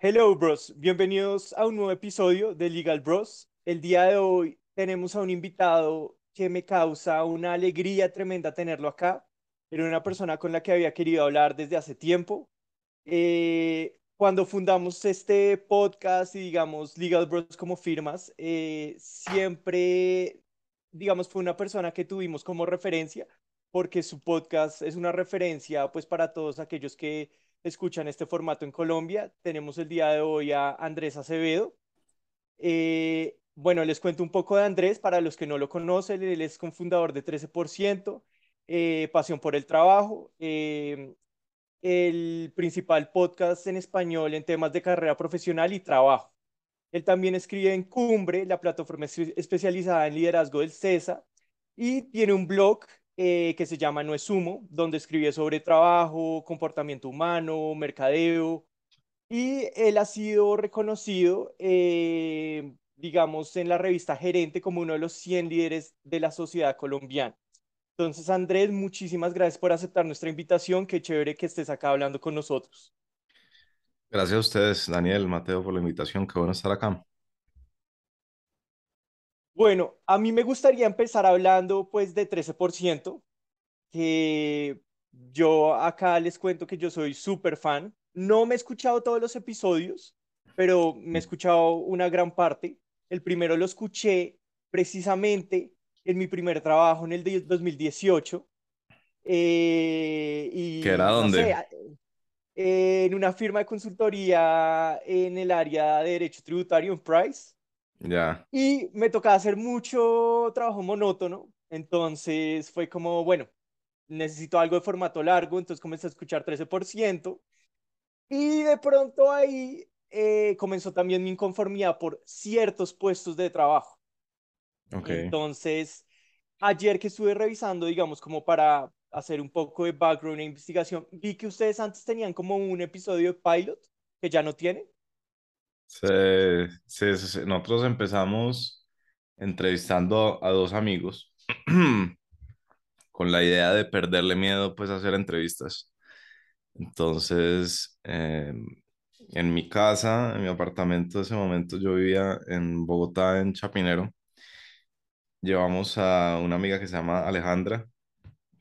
Hello, bros. Bienvenidos a un nuevo episodio de Legal Bros. El día de hoy tenemos a un invitado que me causa una alegría tremenda tenerlo acá. Era una persona con la que había querido hablar desde hace tiempo. Eh, cuando fundamos este podcast y digamos Legal Bros como firmas, eh, siempre, digamos, fue una persona que tuvimos como referencia porque su podcast es una referencia pues para todos aquellos que escuchan este formato en Colombia. Tenemos el día de hoy a Andrés Acevedo. Eh, bueno, les cuento un poco de Andrés, para los que no lo conocen, él es cofundador de 13%, eh, Pasión por el Trabajo, eh, el principal podcast en español en temas de carrera profesional y trabajo. Él también escribe en Cumbre, la plataforma especializada en liderazgo del CESA, y tiene un blog eh, que se llama No es Humo, donde escribe sobre trabajo, comportamiento humano, mercadeo, y él ha sido reconocido, eh, digamos, en la revista Gerente como uno de los 100 líderes de la sociedad colombiana. Entonces, Andrés, muchísimas gracias por aceptar nuestra invitación. Qué chévere que estés acá hablando con nosotros. Gracias a ustedes, Daniel, Mateo, por la invitación. Qué bueno estar acá. Bueno, a mí me gustaría empezar hablando pues de 13%, que yo acá les cuento que yo soy súper fan. No me he escuchado todos los episodios, pero me he escuchado una gran parte. El primero lo escuché precisamente en mi primer trabajo en el de 2018. Eh, ¿Qué era y no dónde? sé, en una firma de consultoría en el área de derecho tributario en Price. Ya, Y me tocaba hacer mucho trabajo monótono, entonces fue como, bueno, necesito algo de formato largo, entonces comencé a escuchar 13% y de pronto ahí eh, comenzó también mi inconformidad por ciertos puestos de trabajo. ok. Entonces, ayer que estuve revisando, digamos, como para hacer un poco de background e investigación, vi que ustedes antes tenían como un episodio de pilot que ya no tienen. Nosotros empezamos entrevistando a dos amigos con la idea de perderle miedo pues a hacer entrevistas. Entonces, eh, en mi casa, en mi apartamento, en ese momento yo vivía en Bogotá, en Chapinero. Llevamos a una amiga que se llama Alejandra,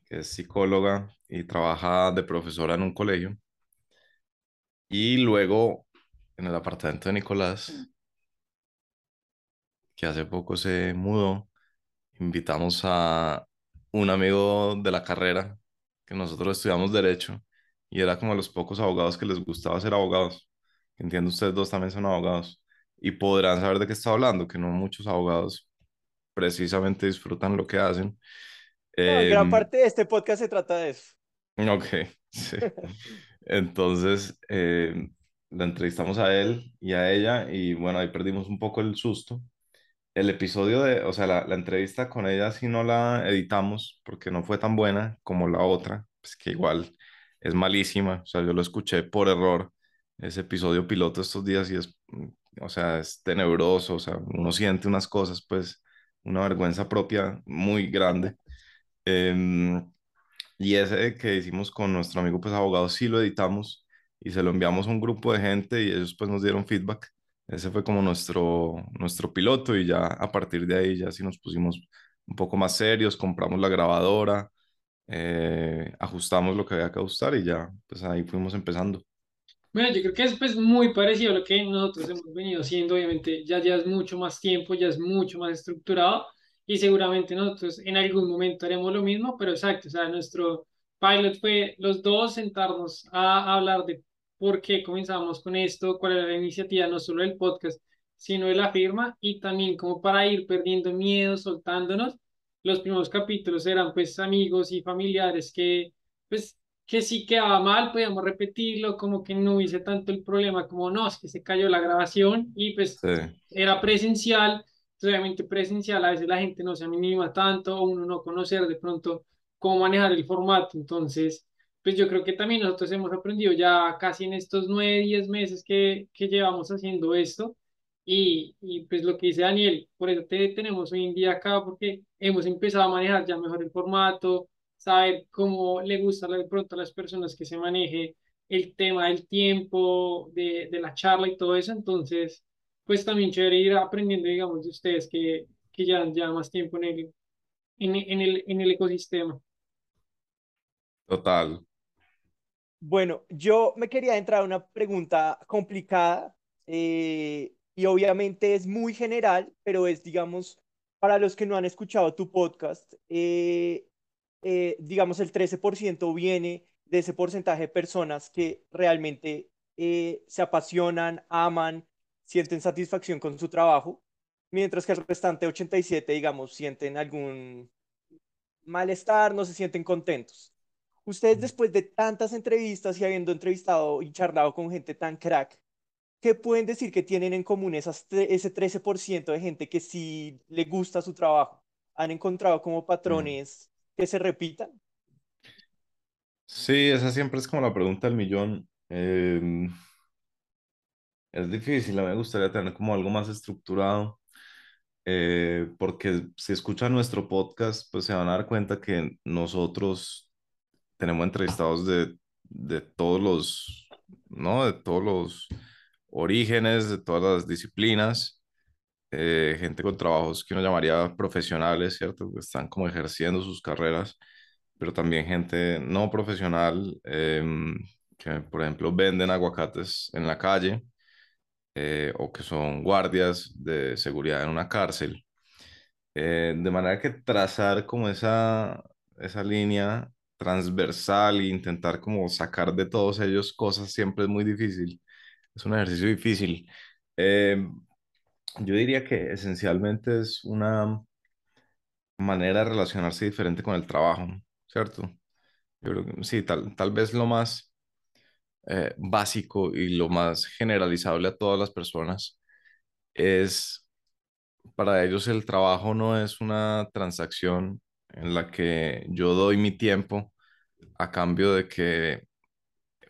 que es psicóloga y trabaja de profesora en un colegio. Y luego, en el apartamento de Nicolás, que hace poco se mudó, invitamos a un amigo de la carrera, que nosotros estudiamos derecho, y era como los pocos abogados que les gustaba ser abogados. Entiendo, ustedes dos también son abogados, y podrán saber de qué está hablando, que no muchos abogados precisamente disfrutan lo que hacen. No, gran Em, parte de este podcast se trata de eso. ok, sí. Entonces, eh, la entrevistamos a él y a ella y bueno, ahí perdimos un poco el susto. El episodio de, o sea, la, la entrevista con ella sí no la editamos porque no fue tan buena como la otra, pues que igual es malísima. O sea, yo lo escuché por error, ese episodio piloto estos días y es, mm, o sea, es tenebroso, o sea, uno siente unas cosas, pues, una vergüenza propia muy grande. Em, y ese que hicimos con nuestro amigo, pues abogado, sí lo editamos y se lo enviamos a un grupo de gente y ellos pues nos dieron feedback. Ese fue como nuestro, nuestro piloto y ya a partir de ahí ya sí nos pusimos un poco más serios, compramos la grabadora, eh, ajustamos lo que había que ajustar y ya, pues ahí fuimos empezando. Bueno, yo creo que es pues muy parecido a lo que nosotros hemos venido haciendo, obviamente ya ya es mucho más tiempo, ya es mucho más estructurado y seguramente nosotros en algún momento haremos lo mismo, pero exacto, o sea, nuestro pilot fue los dos sentarnos a, hablar de por qué comenzamos con esto, cuál era la iniciativa, no solo del podcast, sino de la firma y también como para ir perdiendo miedo, soltándonos. Los primeros capítulos eran pues amigos y familiares que pues que si quedaba mal, podíamos repetirlo, como que no hubiese tanto el problema, como no, es que se cayó la grabación y pues Sí, era presencial, obviamente presencial, a veces la gente no se anima tanto o uno no conocer de pronto cómo manejar el formato, entonces, pues yo creo que también nosotros hemos aprendido ya casi en estos nueve, diez meses que, que llevamos haciendo esto. Y, y pues lo que dice Daniel, por eso te tenemos hoy en día acá, porque hemos empezado a manejar ya mejor el formato, saber cómo le gusta de pronto a las personas que se maneje el tema del tiempo, de, de la charla y todo eso. Entonces, pues también chévere ir aprendiendo, digamos, de ustedes que, que ya llevan más tiempo en el, en, en el, en el ecosistema. Total. Bueno, yo me quería entrar a una pregunta complicada eh, y obviamente es muy general, pero es, digamos, para los que no han escuchado tu podcast, eh, eh, digamos, el 13% viene de ese porcentaje de personas que realmente se apasionan, aman, sienten satisfacción con su trabajo, mientras que el restante 87, digamos, sienten algún malestar, no se sienten contentos. Ustedes después de tantas entrevistas y habiendo entrevistado y charlado con gente tan crack, ¿qué pueden decir que tienen en común esas ese 13% de gente que sí le gusta su trabajo? ¿Han encontrado como patrones que se repitan? Sí, esa siempre es como la pregunta del millón. Em, es difícil, a mí me gustaría tener como algo más estructurado, eh, porque si escuchan nuestro podcast, pues se van a dar cuenta que nosotros tenemos entrevistados de, de todos los, ¿no? De todos los orígenes, de todas las disciplinas, eh, gente con trabajos que uno llamaría profesionales, ¿cierto? Que están como ejerciendo sus carreras, pero también gente no profesional, em, que por ejemplo venden aguacates en la calle, eh, o que son guardias de seguridad en una cárcel. Eh, de manera que trazar como esa, esa línea transversal e intentar como sacar de todos ellos cosas siempre es muy difícil. Es un ejercicio difícil. Eh, yo diría que esencialmente es una manera de relacionarse diferente con el trabajo, ¿cierto? Yo creo sí, tal, tal vez lo más eh, básico y lo más generalizable a todas las personas es, para ellos el trabajo no es una transacción en la que yo doy mi tiempo a cambio de que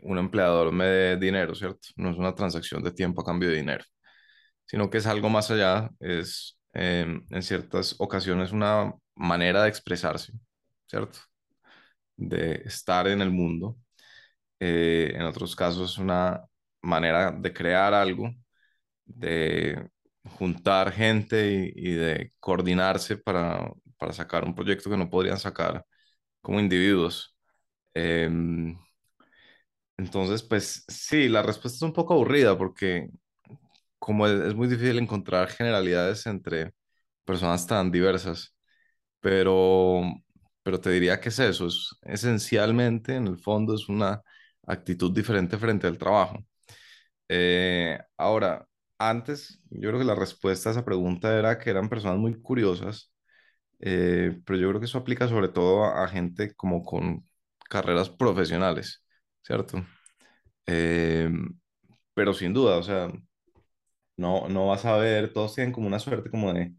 un empleador me dé dinero, ¿cierto? No es una transacción de tiempo a cambio de dinero, sino que es algo más allá, es em, en ciertas ocasiones una manera de expresarse, ¿cierto? De estar en el mundo. Eh, en otros casos, una manera de crear algo, de juntar gente y de coordinarse para para sacar un proyecto que no podrían sacar como individuos. Em, entonces, pues sí, la respuesta es un poco aburrida porque como es, muy difícil encontrar generalidades entre personas tan diversas, pero, pero te diría que es eso, es esencialmente, en el fondo, es una actitud diferente frente al trabajo. Eh, ahora, antes, yo creo que la respuesta a esa pregunta era que eran personas muy curiosas eh, pero yo creo que eso aplica sobre todo a, gente como con carreras profesionales, ¿cierto? Eh, pero sin duda, o sea, no, no vas a ver, todos tienen como una suerte como de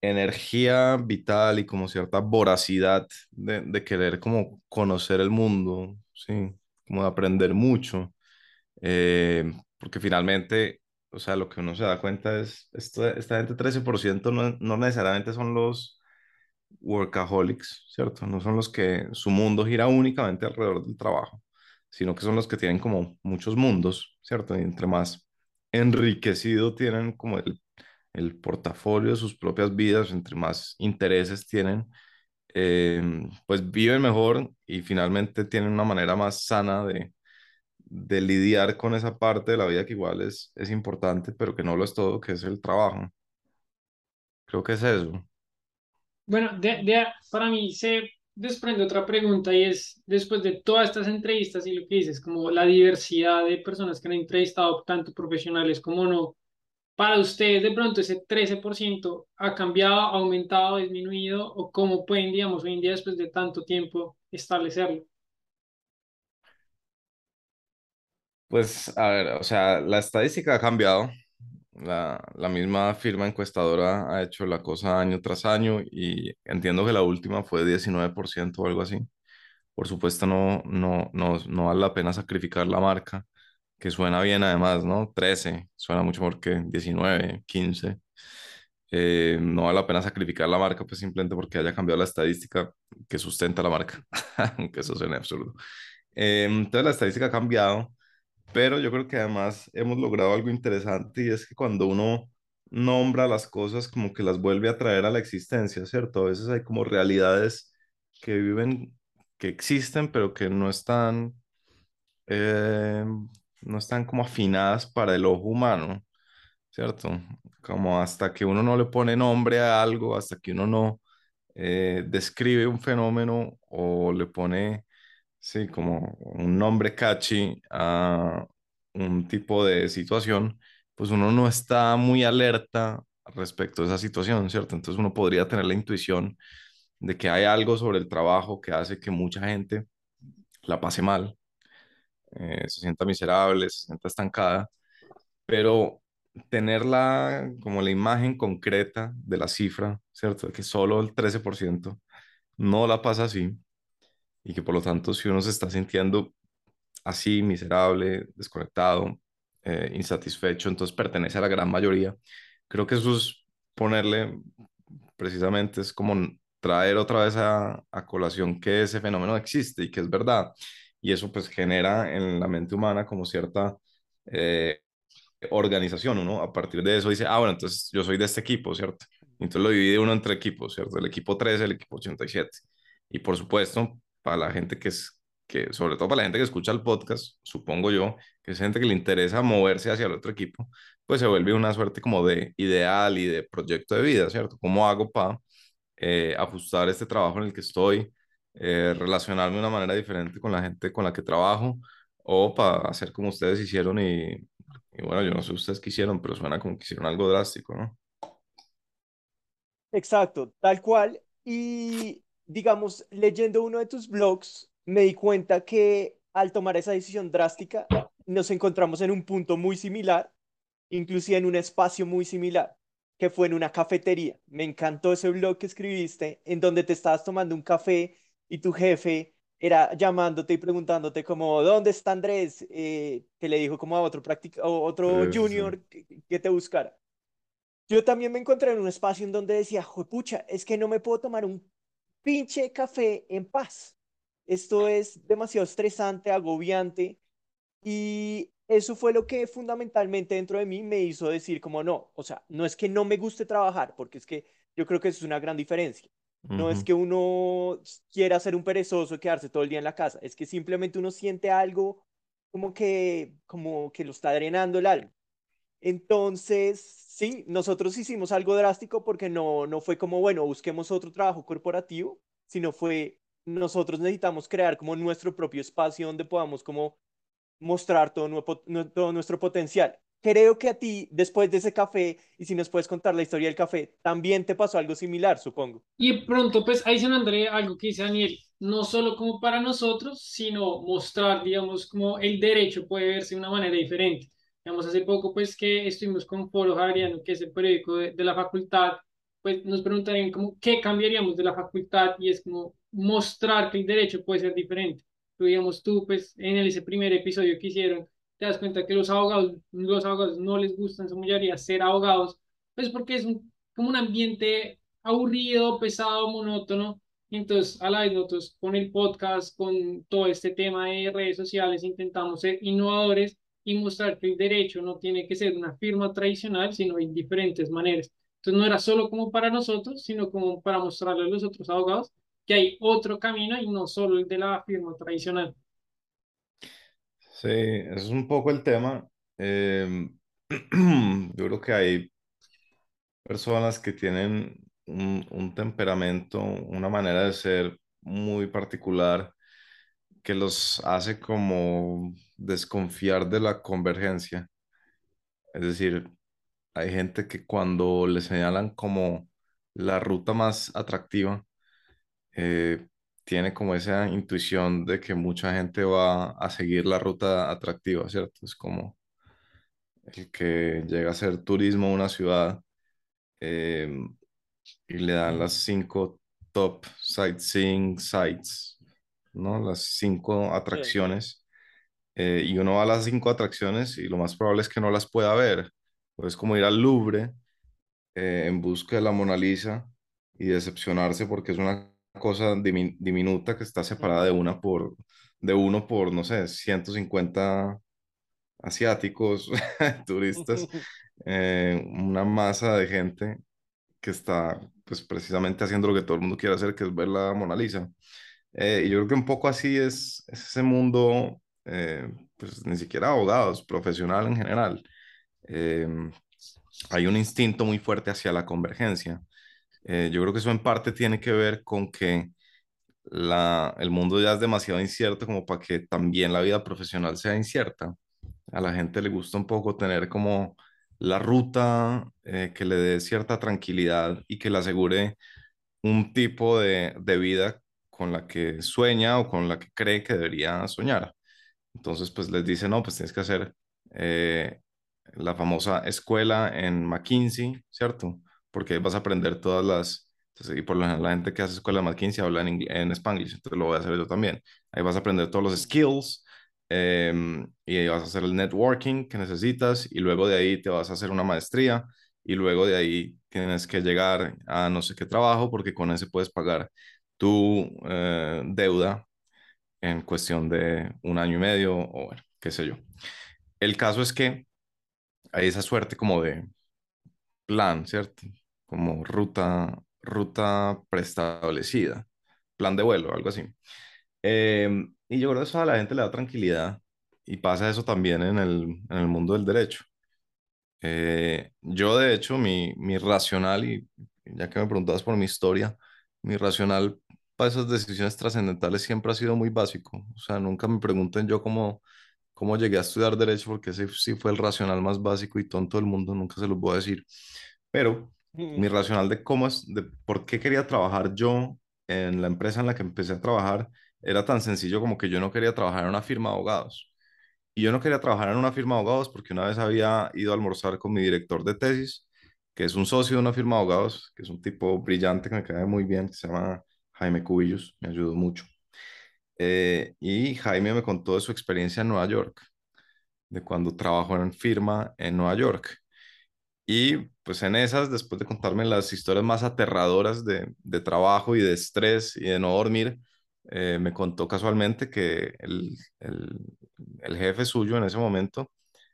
energía vital y como cierta voracidad de, querer como conocer el mundo, ¿sí? Como de aprender mucho, eh, porque finalmente o sea, lo que uno se da cuenta es, esta, esta gente 13% no, no necesariamente son los workaholics, ¿cierto? No son los que su mundo gira únicamente alrededor del trabajo, sino que son los que tienen como muchos mundos, ¿cierto? Y entre más enriquecido tienen como el, el portafolio de sus propias vidas, entre más intereses tienen, eh, pues viven mejor y finalmente tienen una manera más sana de, de lidiar con esa parte de la vida que igual es, es importante, pero que no lo es todo, que es el trabajo. Creo que es eso. Bueno, de, de, para mí se desprende otra pregunta y es, después de todas estas entrevistas y lo que dices, como la diversidad de personas que han entrevistado, tanto profesionales como no, para ustedes de pronto ese 13% ha cambiado, aumentado, disminuido o cómo pueden, digamos, hoy en día después de tanto tiempo establecerlo? Pues, a ver, o sea, la estadística ha cambiado. La, la, misma firma encuestadora ha hecho la cosa año tras año y entiendo que la última fue 19% o algo así. Por supuesto, no, no, no, no vale la pena sacrificar la marca, que suena bien además, ¿no? 13, suena mucho mejor que 19, 15. Eh, no vale la pena sacrificar la marca, pues simplemente porque haya cambiado la estadística que sustenta la marca, aunque eso suene absurdo. Eh, entonces la estadística ha cambiado, pero yo creo que además hemos logrado algo interesante y es que cuando uno nombra las cosas como que las vuelve a traer a la existencia, ¿cierto? A veces hay como realidades que viven, que existen, pero que no están, eh, no están como afinadas para el ojo humano, ¿cierto? Como hasta que uno no le pone nombre a algo, hasta que uno no eh, describe un fenómeno o le pone, sí, como un nombre catchy a un tipo de situación, pues uno no está muy alerta respecto a esa situación, ¿cierto? Entonces uno podría tener la intuición de que hay algo sobre el trabajo que hace que mucha gente la pase mal, eh, se sienta miserable, se sienta estancada, pero tenerla como la imagen concreta de la cifra, ¿cierto? De que solo el 13% no la pasa así y que por lo tanto si uno se está sintiendo así, miserable, desconectado, eh, insatisfecho, entonces pertenece a la gran mayoría. Creo que eso es ponerle, precisamente, es como traer otra vez a, a colación que ese fenómeno existe y que es verdad. Y eso pues genera en la mente humana como cierta eh, organización, uno a partir de eso dice, ah, bueno, entonces yo soy de este equipo, ¿cierto? Entonces lo divide uno entre equipos, ¿cierto? El equipo 13, el equipo 87. Y por supuesto, para la gente que es, que, sobre todo para la gente que escucha el podcast, supongo yo, que es gente que le interesa moverse hacia el otro equipo, pues se vuelve una suerte como de ideal y de proyecto de vida, ¿cierto? ¿Cómo hago para eh, ajustar este trabajo en el que estoy, eh, relacionarme de una manera diferente con la gente con la que trabajo o para hacer como ustedes hicieron y, y bueno, yo no sé ustedes qué hicieron, pero suena como que hicieron algo drástico, ¿no? Exacto, tal cual. Y digamos, leyendo uno de tus blogs, me di cuenta que al tomar esa decisión drástica, nos encontramos en un punto muy similar, inclusive en un espacio muy similar, que fue en una cafetería. Me encantó ese blog que escribiste, en donde te estabas tomando un café y tu jefe era llamándote y preguntándote como, ¿dónde está Andrés? Eh, que le dijo como a otro, practic- o otro Sí, sí, sí. junior que, que te buscara. Yo también me encontré en un espacio en donde decía, juepucha, es que no me puedo tomar un pinche café en paz. Esto es demasiado estresante, agobiante y eso fue lo que fundamentalmente dentro de mí me hizo decir como no, o sea, no es que no me guste trabajar, porque es que yo creo que eso es una gran diferencia. No es que uno quiera ser un perezoso y quedarse todo el día en la casa, es que simplemente uno siente algo como que, como que lo está drenando el alma. Entonces, sí, nosotros hicimos algo drástico porque no, no fue como, bueno, busquemos otro trabajo corporativo, sino fue, nosotros necesitamos crear como nuestro propio espacio donde podamos como mostrar todo, nuevo- nu- todo nuestro potencial. Creo que a ti, después de ese café, y si nos puedes contar la historia del café, también te pasó algo similar, supongo. Y pronto, pues ahí se me André algo que dice Daniel, no solo como para nosotros, sino mostrar, digamos, como el derecho puede verse de una manera diferente. Digamos, hace poco, pues que estuvimos con Foro Javeriano, que es el periódico de, de la facultad, pues nos preguntarían como, ¿qué cambiaríamos de la facultad? Y es como mostrar que el derecho puede ser diferente. Pero, digamos, tú, pues en ese primer episodio que hicieron, te das cuenta que los abogados, los abogados no les gusta en su mayoría ser abogados, pues porque es un, como un ambiente aburrido, pesado, monótono. Entonces, a la vez nosotros con el podcast, con todo este tema de redes sociales, intentamos ser innovadores y mostrar que el derecho no tiene que ser una firma tradicional, sino hay diferentes maneras. Entonces, no era solo como para nosotros, sino como para mostrarle a los otros abogados que hay otro camino y no solo el de la firma tradicional. Sí, es un poco el tema. Em, yo creo que hay personas que tienen un, un temperamento, una manera de ser muy particular que los hace como desconfiar de la convergencia. Es decir, hay gente que cuando le señalan como la ruta más atractiva, eh, tiene como esa intuición de que mucha gente va a seguir la ruta atractiva, ¿cierto? Es como el que llega a hacer turismo a una ciudad eh, y le dan las cinco top sightseeing sites, ¿no? Las cinco Sí. atracciones. eh, y uno va a las cinco atracciones y lo más probable es que no las pueda ver. Pues es como ir al Louvre eh, en busca de la Mona Lisa y decepcionarse porque es una cosa diminuta que está separada de una por, de uno por, no sé, 150 asiáticos, turistas, eh, una masa de gente que está pues precisamente haciendo lo que todo el mundo quiere hacer, que es ver la Mona Lisa. Eh, y yo creo que un poco así es, ese mundo, eh, pues ni siquiera abogados, profesional en general. hay un instinto muy fuerte hacia la convergencia. yo creo que eso en parte tiene que ver con que la, el mundo ya es demasiado incierto como para que también la vida profesional sea incierta. A la gente le gusta un poco tener como la ruta eh, que le dé cierta tranquilidad y que le asegure un tipo de, de, vida con la que sueña o con la que cree que debería soñar. Entonces, pues les dice, no, pues tienes que hacer eh, la famosa escuela en McKinsey, ¿cierto? Porque vas a aprender todas las y por lo general la gente que hace escuela de McKinsey habla en, en Spanglish, entonces lo voy a hacer yo también. Ahí vas a aprender todos los skills em, y ahí vas a hacer el networking que necesitas y luego de ahí te vas a hacer una maestría y luego de ahí tienes que llegar a no sé qué trabajo porque con ese puedes pagar tu eh, deuda en cuestión de un año y medio o bueno, qué sé yo. El caso es que hay esa suerte como de plan, ¿cierto? Como ruta ruta preestablecida, plan de vuelo, algo así. Em, y yo creo que eso a la gente le da tranquilidad y pasa eso también en el, en el mundo del derecho. Eh, yo, de hecho, mi, mi racional, y ya que me preguntabas por mi historia, mi racional para esas decisiones trascendentales siempre ha sido muy básico. O sea, nunca me pregunten yo cómo, cómo llegué a estudiar derecho, porque ese sí fue el racional más básico y tonto del mundo, nunca se los voy a decir. Pero mi racional de cómo es, de por qué quería trabajar yo en la empresa en la que empecé a trabajar era tan sencillo como que yo no quería trabajar en una firma de abogados. Y yo no quería trabajar en una firma de abogados porque una vez había ido a almorzar con mi director de tesis, que es un socio de una firma de abogados, que es un tipo brillante que me cae muy bien, que se llama Jaime Cubillos, me ayudó mucho. Eh, y Jaime me contó de su experiencia en Nueva York, de cuando trabajó en firma en Nueva York. Y pues en esas, después de contarme las historias más aterradoras de, de trabajo y de estrés y de no dormir, eh, me contó casualmente que el, el, el, jefe suyo en ese momento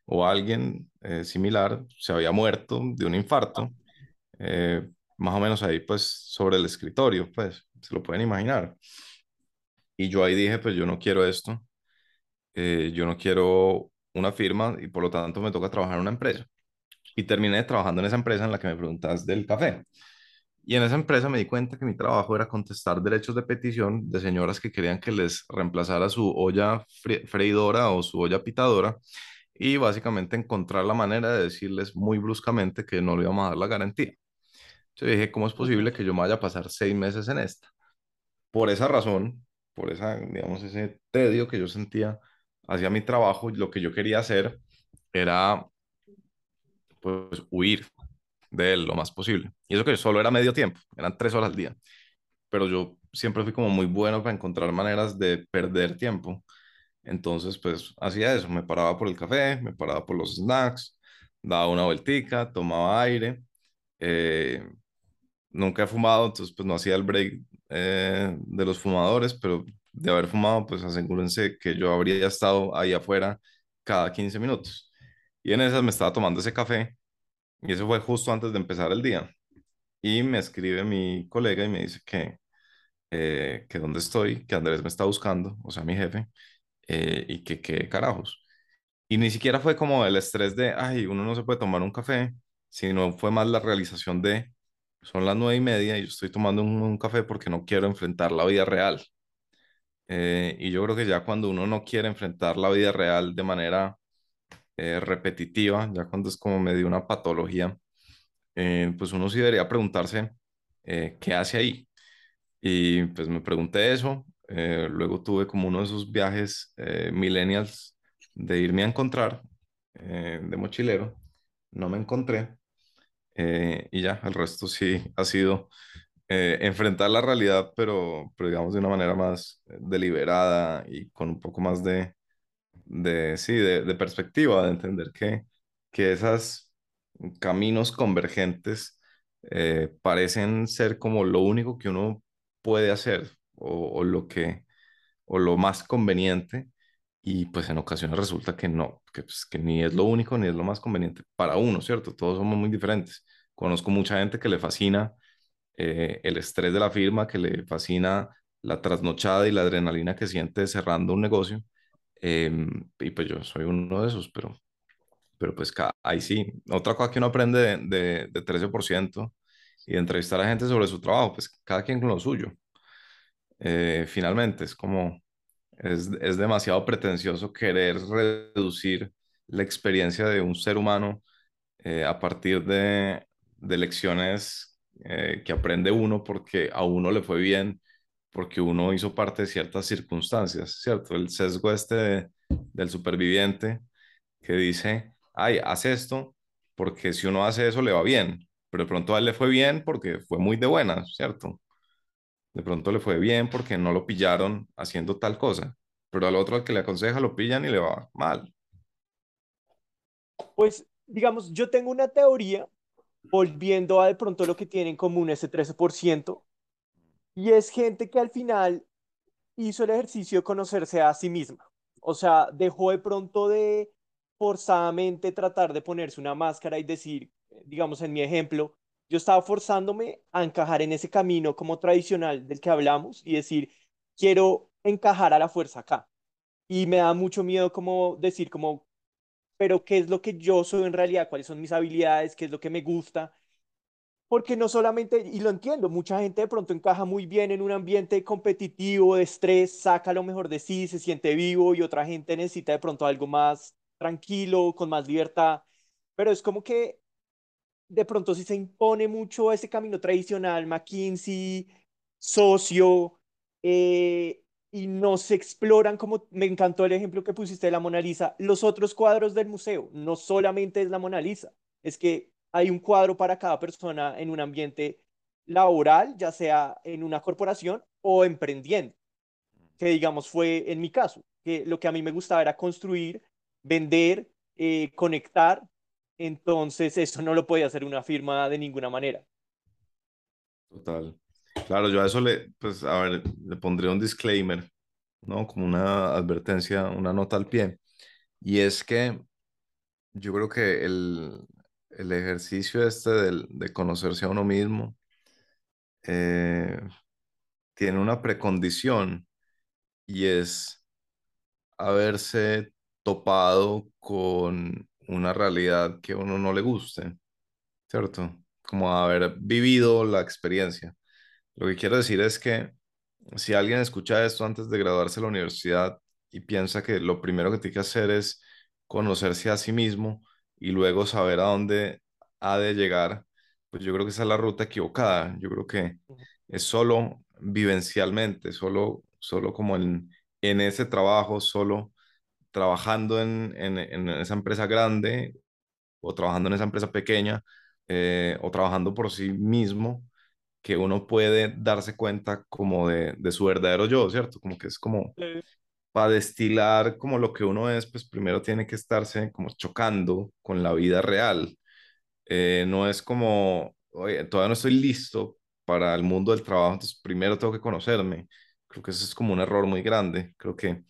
o alguien eh, similar se había muerto de un infarto, más o menos ahí pues sobre el escritorio, pues se lo pueden imaginar. Y yo ahí dije, pues yo no quiero esto, yo no quiero una firma y por lo tanto me toca trabajar en una empresa y terminé trabajando en esa empresa en la que me preguntas del café. Y en esa empresa me di cuenta que mi trabajo era contestar derechos de petición de señoras que querían que les reemplazara su olla freidora o su olla pitadora y básicamente encontrar la manera de decirles muy bruscamente que no le íbamos a dar la garantía. Yo dije, ¿cómo es posible que yo me vaya a pasar seis meses en esta? Por esa razón, por esa, digamos, ese tedio que yo sentía hacia mi trabajo, lo que yo quería hacer era pues huir de él lo más posible. Y eso que solo era medio tiempo, eran tres horas al día. Pero yo siempre fui como muy bueno para encontrar maneras de perder tiempo. Entonces, pues hacía eso, me paraba por el café, me paraba por los snacks, daba una vueltica, tomaba aire. Eh, nunca he fumado, entonces pues no hacía el break eh, de los fumadores, pero de haber fumado, pues asegúrense que yo habría estado ahí afuera cada 15 minutos. Y en esas me estaba tomando ese café y eso fue justo antes de empezar el día. Y me escribe mi colega y me dice que, eh, que dónde estoy, que Andrés me está buscando, o sea, mi jefe, eh, y que qué carajos. Y ni siquiera fue como el estrés de, ay, uno no se puede tomar un café, sino fue más la realización de, son las nueve y media y yo estoy tomando un, café porque no quiero enfrentar la vida real. Eh, y yo creo que ya cuando uno no quiere enfrentar la vida real de manera eh, repetitiva, ya cuando es como medio una patología, eh, pues uno sí debería preguntarse eh, qué hace ahí. Y pues me pregunté eso, luego tuve como uno de esos viajes millennials de irme a encontrar de mochilero, no me encontré y ya, el resto sí ha sido enfrentar la realidad, pero, pero digamos de una manera más deliberada y con un poco más de, de, sí, de, perspectiva, de entender que, que esos caminos convergentes eh, parecen ser como lo único que uno puede hacer o, o lo que, o lo más conveniente y pues en ocasiones resulta que no, que, pues, que ni es lo único ni es lo más conveniente para uno, ¿cierto? Todos somos muy diferentes. Conozco mucha gente que le fascina eh, el estrés de la firma, que le fascina la trasnochada y la adrenalina que siente cerrando un negocio. em, y pues yo soy uno de esos, pero, pero pues ahí sí. Otra cosa que uno aprende de, de, de 13% y de entrevistar a gente sobre su trabajo, pues cada quien con lo suyo. Eh, finalmente, es como, es, es demasiado pretencioso querer reducir la experiencia de un ser humano eh, a partir de, de lecciones eh, que aprende uno porque a uno le fue bien, porque uno hizo parte de ciertas circunstancias, ¿cierto? El sesgo este de- del superviviente que dice, ay, haz esto porque si uno hace eso le va bien, pero de pronto a él le fue bien porque fue muy de buenas, ¿cierto? De pronto le fue bien porque no lo pillaron haciendo tal cosa, pero al otro al que le aconseja lo pillan y le va mal. Pues, digamos, yo tengo una teoría, volviendo a de pronto lo que tiene en común ese 13%, y es gente que al final hizo el ejercicio de conocerse a sí misma. O sea, dejó de pronto de forzadamente tratar de ponerse una máscara y decir, digamos, en mi ejemplo, yo estaba forzándome a encajar en ese camino como tradicional del que hablamos y decir, quiero encajar a la fuerza acá. Y me da mucho miedo como decir como, pero ¿qué es lo que yo soy en realidad? ¿Cuáles son mis habilidades? ¿Qué es lo que me gusta? Porque no solamente, y lo entiendo, mucha gente de pronto encaja muy bien en un ambiente competitivo, de estrés, saca lo mejor de sí, se siente vivo y otra gente necesita de pronto algo más tranquilo, con más libertad. Pero es como que de pronto si se impone mucho ese camino tradicional, McKinsey, socio, eh, y no se exploran, como me encantó el ejemplo que pusiste de la Mona Lisa, los otros cuadros del museo, no solamente es la Mona Lisa, es que hay un cuadro para cada persona en un ambiente laboral, ya sea en una corporación o emprendiendo, que digamos fue en mi caso, que lo que a mí me gustaba era construir, vender, eh, conectar, entonces eso no lo podía hacer una firma de ninguna manera. Total. Claro, yo a eso le, pues, a ver, le pondría un disclaimer, ¿no? Como una advertencia, una nota al pie. Y es que yo creo que el, el ejercicio este del- de conocerse a uno mismo eh, tiene una precondición y es haberse topado con una realidad que a uno no le guste, ¿cierto? Como haber vivido la experiencia. Lo que quiero decir es que si alguien escucha esto antes de graduarse de la universidad y piensa que lo primero que tiene que hacer es conocerse a sí mismo y luego saber a dónde ha de llegar, pues yo creo que esa es la ruta equivocada. Yo creo que es solo vivencialmente, solo, solo como en, en ese trabajo, solo trabajando en, en, en esa empresa grande o trabajando en esa empresa pequeña eh, o trabajando por sí mismo que uno puede darse cuenta como de, de su verdadero yo, ¿cierto? Como que es como para destilar como lo que uno es, pues primero tiene que estarse como chocando con la vida real. Eh, no es como, oye, todavía no estoy listo para el mundo del trabajo, entonces primero tengo que conocerme. Creo que eso es como un error muy grande. Creo que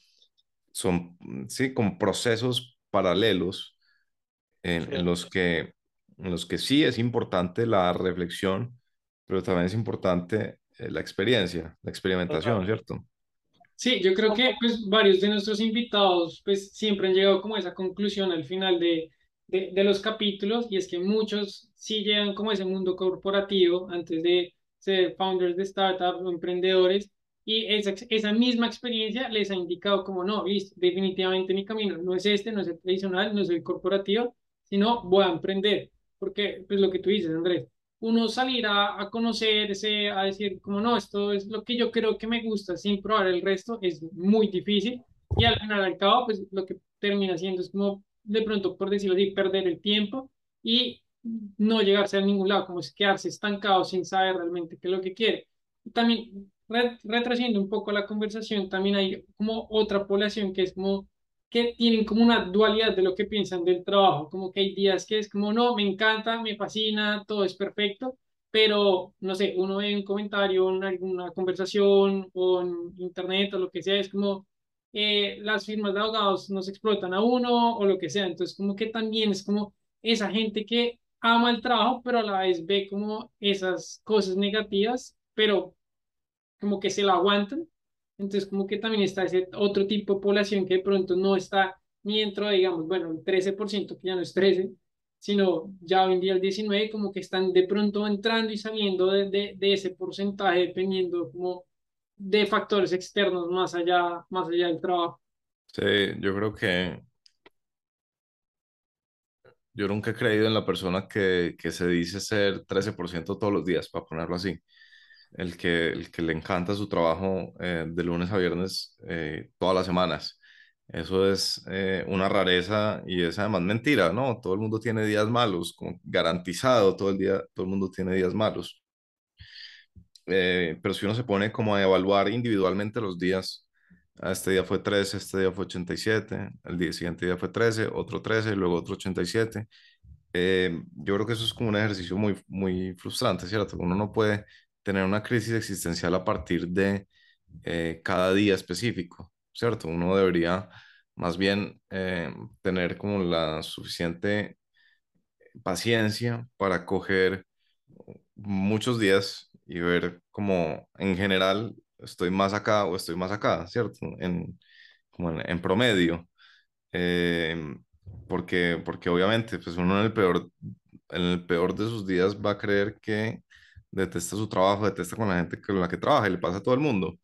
son, mm, sí, como procesos paralelos en, en los que, en los que sí es importante la reflexión, pero también es importante eh, la experiencia, la experimentación, total. ¿cierto? Sí, yo creo que pues varios de nuestros invitados pues siempre han llegado como a esa conclusión al final de, de, de los capítulos y es que muchos sí llegan como a ese mundo corporativo antes de ser founders de startups o emprendedores y esa, esa misma experiencia les ha indicado como no, listo, definitivamente mi camino no es este, no es el tradicional, no es el corporativo, sino voy a emprender, porque pues lo que tú dices, Andrés uno salir a, a conocerse, a decir, como no, esto es lo que yo creo que me gusta sin probar el resto, es muy difícil. Y al final, al cabo, pues lo que termina siendo es como, de pronto, por decirlo así, perder el tiempo y no llegarse a ningún lado, como es quedarse estancado sin saber realmente qué es lo que quiere. También, re- retrocediendo un poco la conversación, también hay como otra población que es como que tienen como una dualidad de lo que piensan del trabajo, como que hay días que es como, no, me encanta, me fascina, todo es perfecto, pero no sé, uno ve un comentario en alguna conversación o en internet o lo que sea, es como eh, las firmas de abogados nos explotan a uno o lo que sea, entonces como que también es como esa gente que ama el trabajo, pero a la vez ve como esas cosas negativas, pero como que se la aguantan, entonces como que también está ese otro tipo de población que de pronto no está ni dentro de, digamos, bueno, el 13%, que ya no es 13, sino ya hoy en día el 19, como que están de pronto entrando y saliendo de, de, de ese porcentaje, dependiendo como de factores externos más allá, más allá del trabajo. Sí, yo creo que yo nunca he creído en la persona que, que se dice ser 13% todos los días, para ponerlo así. El que, el que le encanta su trabajo eh, de lunes a viernes eh, todas las semanas. Eso es eh, una rareza y es además mentira, ¿no? Todo el mundo tiene días malos, garantizado, todo el día, todo el mundo tiene días malos. Pero si uno se pone como a evaluar individualmente los días, ah, este día fue 13, este día fue 87, el día siguiente día fue 13, otro 13, luego otro 87. Eh, yo creo que eso es como un ejercicio muy, muy frustrante, ¿cierto? Uno no puede tener una crisis existencial a partir de cada día específico. ¿cierto? Uno debería más bien eh, tener como la suficiente paciencia para coger muchos días y ver como en general estoy más acá o estoy más acá, ¿cierto? En, como en, promedio. Eh, porque, porque obviamente pues uno en el peor, en el peor de sus días va a creer que detesta su trabajo, detesta con la gente con la que trabaja y le pasa a todo el mundo.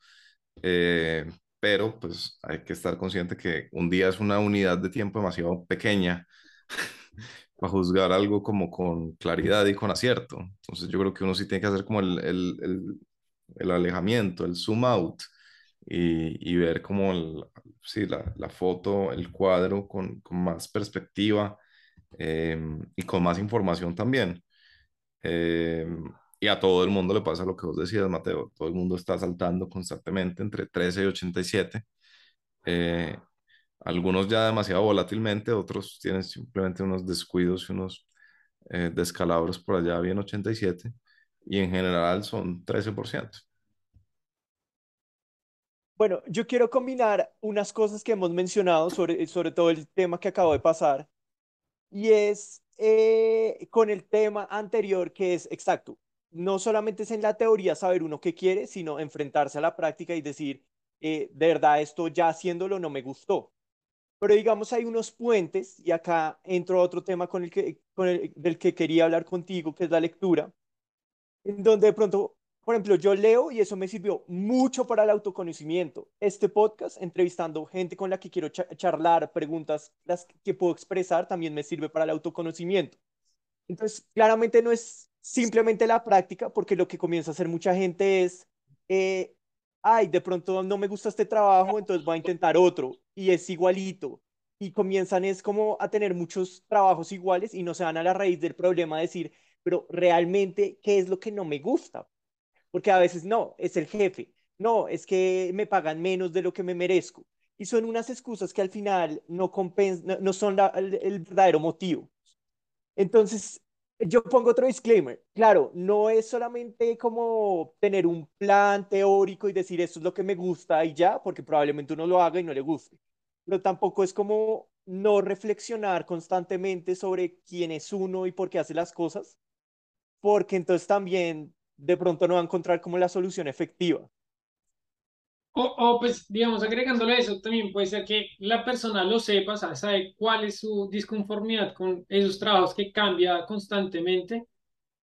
Eh, pero pues hay que estar consciente que un día es una unidad de tiempo demasiado pequeña para juzgar algo como con claridad y con acierto. Entonces yo creo que uno sí tiene que hacer como el, el, el, el alejamiento, el zoom out y, y ver como el, sí, la, la, foto, el cuadro con, con más perspectiva eh, y con más información también. Eh, a todo el mundo le pasa lo que vos decías, Mateo. Todo el mundo está saltando constantemente entre 13 y 87. Eh, algunos ya demasiado volátilmente, otros tienen simplemente unos descuidos y unos eh, descalabros por allá bien 87. Y en general son 13%. Bueno, yo quiero combinar unas cosas que hemos mencionado sobre, sobre todo el tema que acabo de pasar. Y es eh, con el tema anterior que es exacto no solamente es en la teoría saber uno qué quiere, sino enfrentarse a la práctica y decir, eh, de verdad, esto ya haciéndolo no me gustó. Pero digamos, hay unos puentes, y acá entro a otro tema con el que, con el, del que quería hablar contigo, que es la lectura, en donde de pronto, por ejemplo, yo leo y eso me sirvió mucho para el autoconocimiento. Este podcast, entrevistando gente con la que quiero charlar, preguntas las que puedo expresar, también me sirve para el autoconocimiento. Entonces, claramente no es simplemente la práctica, porque lo que comienza a hacer mucha gente es, eh, ay, de pronto no me gusta este trabajo, entonces voy a intentar otro, y es igualito. Y comienzan es como a tener muchos trabajos iguales y no se van a la raíz del problema a decir, pero realmente, ¿qué es lo que no me gusta? Porque a veces no, es el jefe, no, es que me pagan menos de lo que me merezco. Y son unas excusas que al final no, no, son el verdadero motivo. Entonces, yo pongo otro disclaimer. Claro, no es solamente como tener un plan teórico y decir esto es lo que me gusta y ya, porque probablemente uno lo haga y no le guste. Pero tampoco es como no reflexionar constantemente sobre quién es uno y por qué hace las cosas, porque entonces también de pronto no va a encontrar como la solución efectiva. O, pues, digamos, agregándole eso, también puede ser que la persona lo sepa, sabe, cuál es su disconformidad con esos trabajos que cambia constantemente,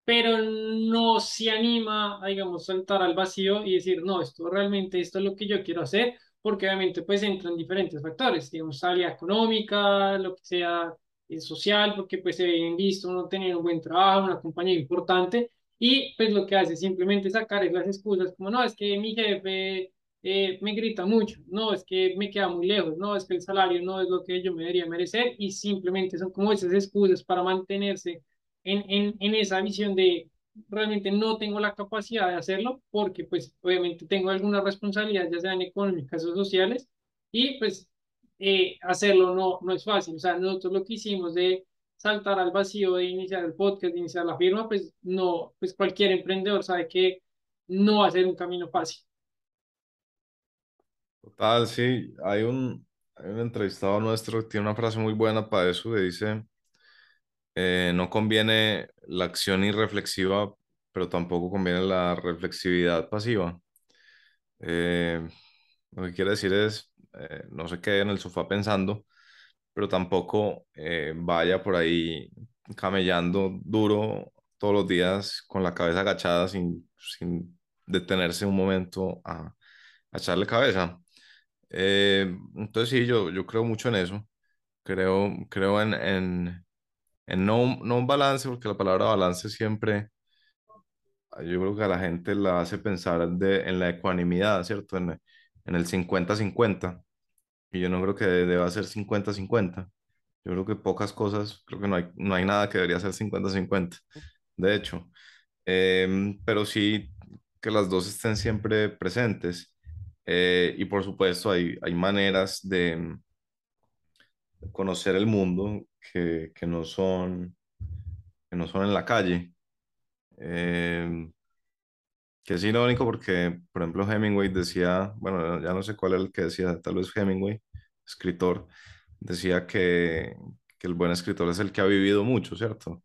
pero no se anima a, digamos, saltar al vacío y decir, no, esto realmente, esto es lo que yo quiero hacer, porque obviamente pues entran diferentes factores, digamos, salida económica, lo que sea eh, social, porque pues se ven visto no tener un buen trabajo, una compañía importante, y pues lo que hace simplemente sacar esas excusas, como no, es que mi jefe eh, me grita mucho, no, es que me queda muy lejos, no, es que el salario no es lo que yo me debería merecer y simplemente son como esas excusas para mantenerse en, en, en esa visión de realmente no tengo la capacidad de hacerlo porque pues obviamente tengo alguna responsabilidad, ya sean económicas o sociales, y pues eh, hacerlo no, no es fácil. O sea, nosotros lo que hicimos de saltar al vacío de iniciar el podcast, de iniciar la firma, pues no, pues cualquier emprendedor sabe que no va a ser un camino fácil. Total, sí, hay un, hay un entrevistado nuestro que tiene una frase muy buena para eso, que dice, eh, no conviene la acción irreflexiva, pero tampoco conviene la reflexividad pasiva. Eh, lo que quiere decir es, eh, no se quede en el sofá pensando, pero tampoco vaya por ahí camellando duro todos los días con la cabeza agachada sin, sin detenerse un momento a, a echarle cabeza. Eh, entonces sí, yo, yo creo mucho en eso. Creo, creo en, en, en no, no un balance, porque la palabra balance siempre, yo creo que a la gente la hace pensar de, en la ecuanimidad, ¿cierto? En, en el 50-50. Y yo no creo que deba ser 50-50. Yo creo que pocas cosas, creo que no hay, no hay nada que debería ser 50-50. De hecho, Em, pero sí que las dos estén siempre presentes. Eh, y por supuesto hay, hay maneras de conocer el mundo que, que no son, que no son en la calle. Em, que es irónico porque, por ejemplo, Hemingway decía, bueno, ya no sé cuál era el que decía, tal vez Hemingway, escritor, decía que, que el buen escritor es el que ha vivido mucho, ¿cierto?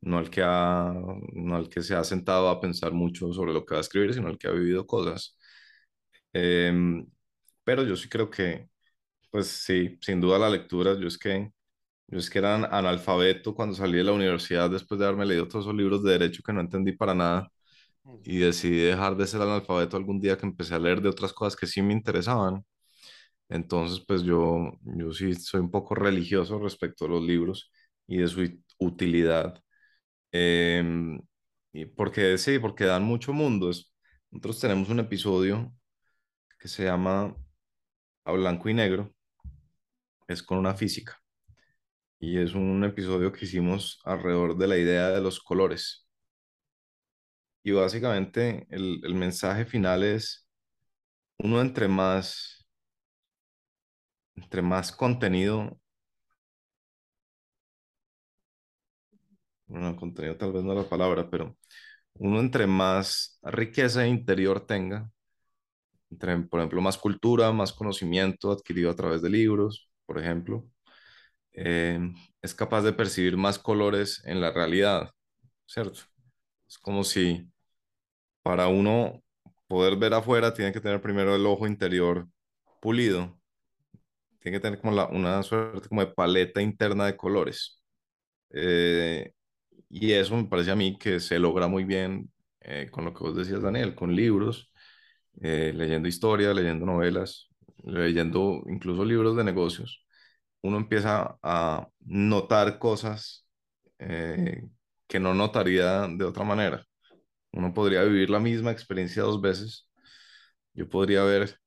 No el que ha, no el que se ha sentado a pensar mucho sobre lo que va a escribir, sino el que ha vivido cosas. Em, pero yo sí creo que, pues sí, sin duda la lectura, yo es que, yo es que era analfabeto cuando salí de la universidad después de haberme leído todos esos libros de derecho que no entendí para nada y decidí dejar de ser analfabeto algún día que empecé a leer de otras cosas que sí me interesaban. Entonces, pues yo, yo sí soy un poco religioso respecto a los libros y de su utilidad. Em, y porque sí, porque dan mucho mundo. Es- Nosotros tenemos un episodio que se llama A Blanco y Negro, es con una física. Y es un episodio que hicimos alrededor de la idea de los colores. Y básicamente el, el mensaje final es, uno entre más, entre más contenido, bueno, contenido tal vez no la palabra, pero uno entre más riqueza interior tenga, entre, por ejemplo, más cultura, más conocimiento adquirido a través de libros, por ejemplo, eh, es capaz de percibir más colores en la realidad, ¿cierto? Es como si para uno poder ver afuera tiene que tener primero el ojo interior pulido, tiene que tener como la- una suerte como de paleta interna de colores. Eh, y eso me parece a mí que se logra muy bien eh, con lo que vos decías, Daniel, con libros eh, leyendo historia, leyendo novelas, leyendo incluso libros de negocios, uno empieza a notar cosas eh, que no notaría de otra manera. Uno podría vivir la misma experiencia dos veces. Yo podría ver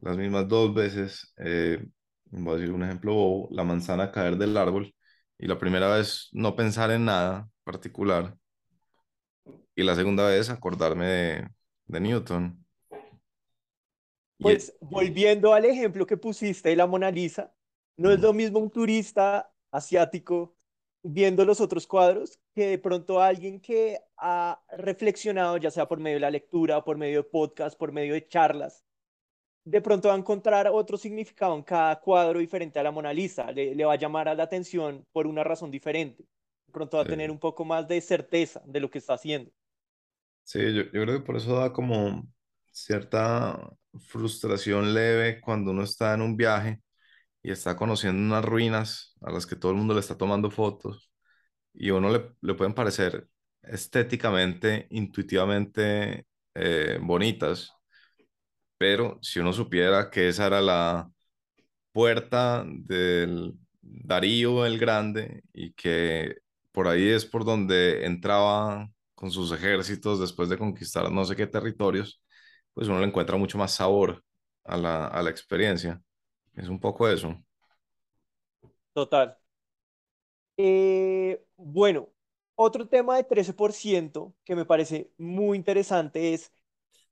las mismas dos veces, eh, voy a decir un ejemplo bobo, la manzana caer del árbol y la primera vez no pensar en nada particular y la segunda vez acordarme de, de Newton. Y, Pues volviendo al ejemplo que pusiste de la Mona Lisa, no es lo mismo un turista asiático viendo los otros cuadros que de pronto alguien que ha reflexionado, ya sea por medio de la lectura, por medio de podcast, por medio de charlas, de pronto va a encontrar otro significado en cada cuadro diferente a la Mona Lisa, le, le va a llamar a la atención por una razón diferente. De pronto va a tener un poco más de certeza de lo que está haciendo. Sí, yo, yo creo que por eso da como cierta frustración leve cuando uno está en un viaje y está conociendo unas ruinas a las que todo el mundo le está tomando fotos y a uno le, le pueden parecer estéticamente, intuitivamente eh, bonitas, pero si uno supiera que esa era la puerta del Darío el Grande y que por ahí es por donde entraba con sus ejércitos después de conquistar no sé qué territorios, pues uno le encuentra mucho más sabor a la, a la experiencia. Es un poco eso. Total. Eh, bueno, otro tema de 13% que me parece muy interesante es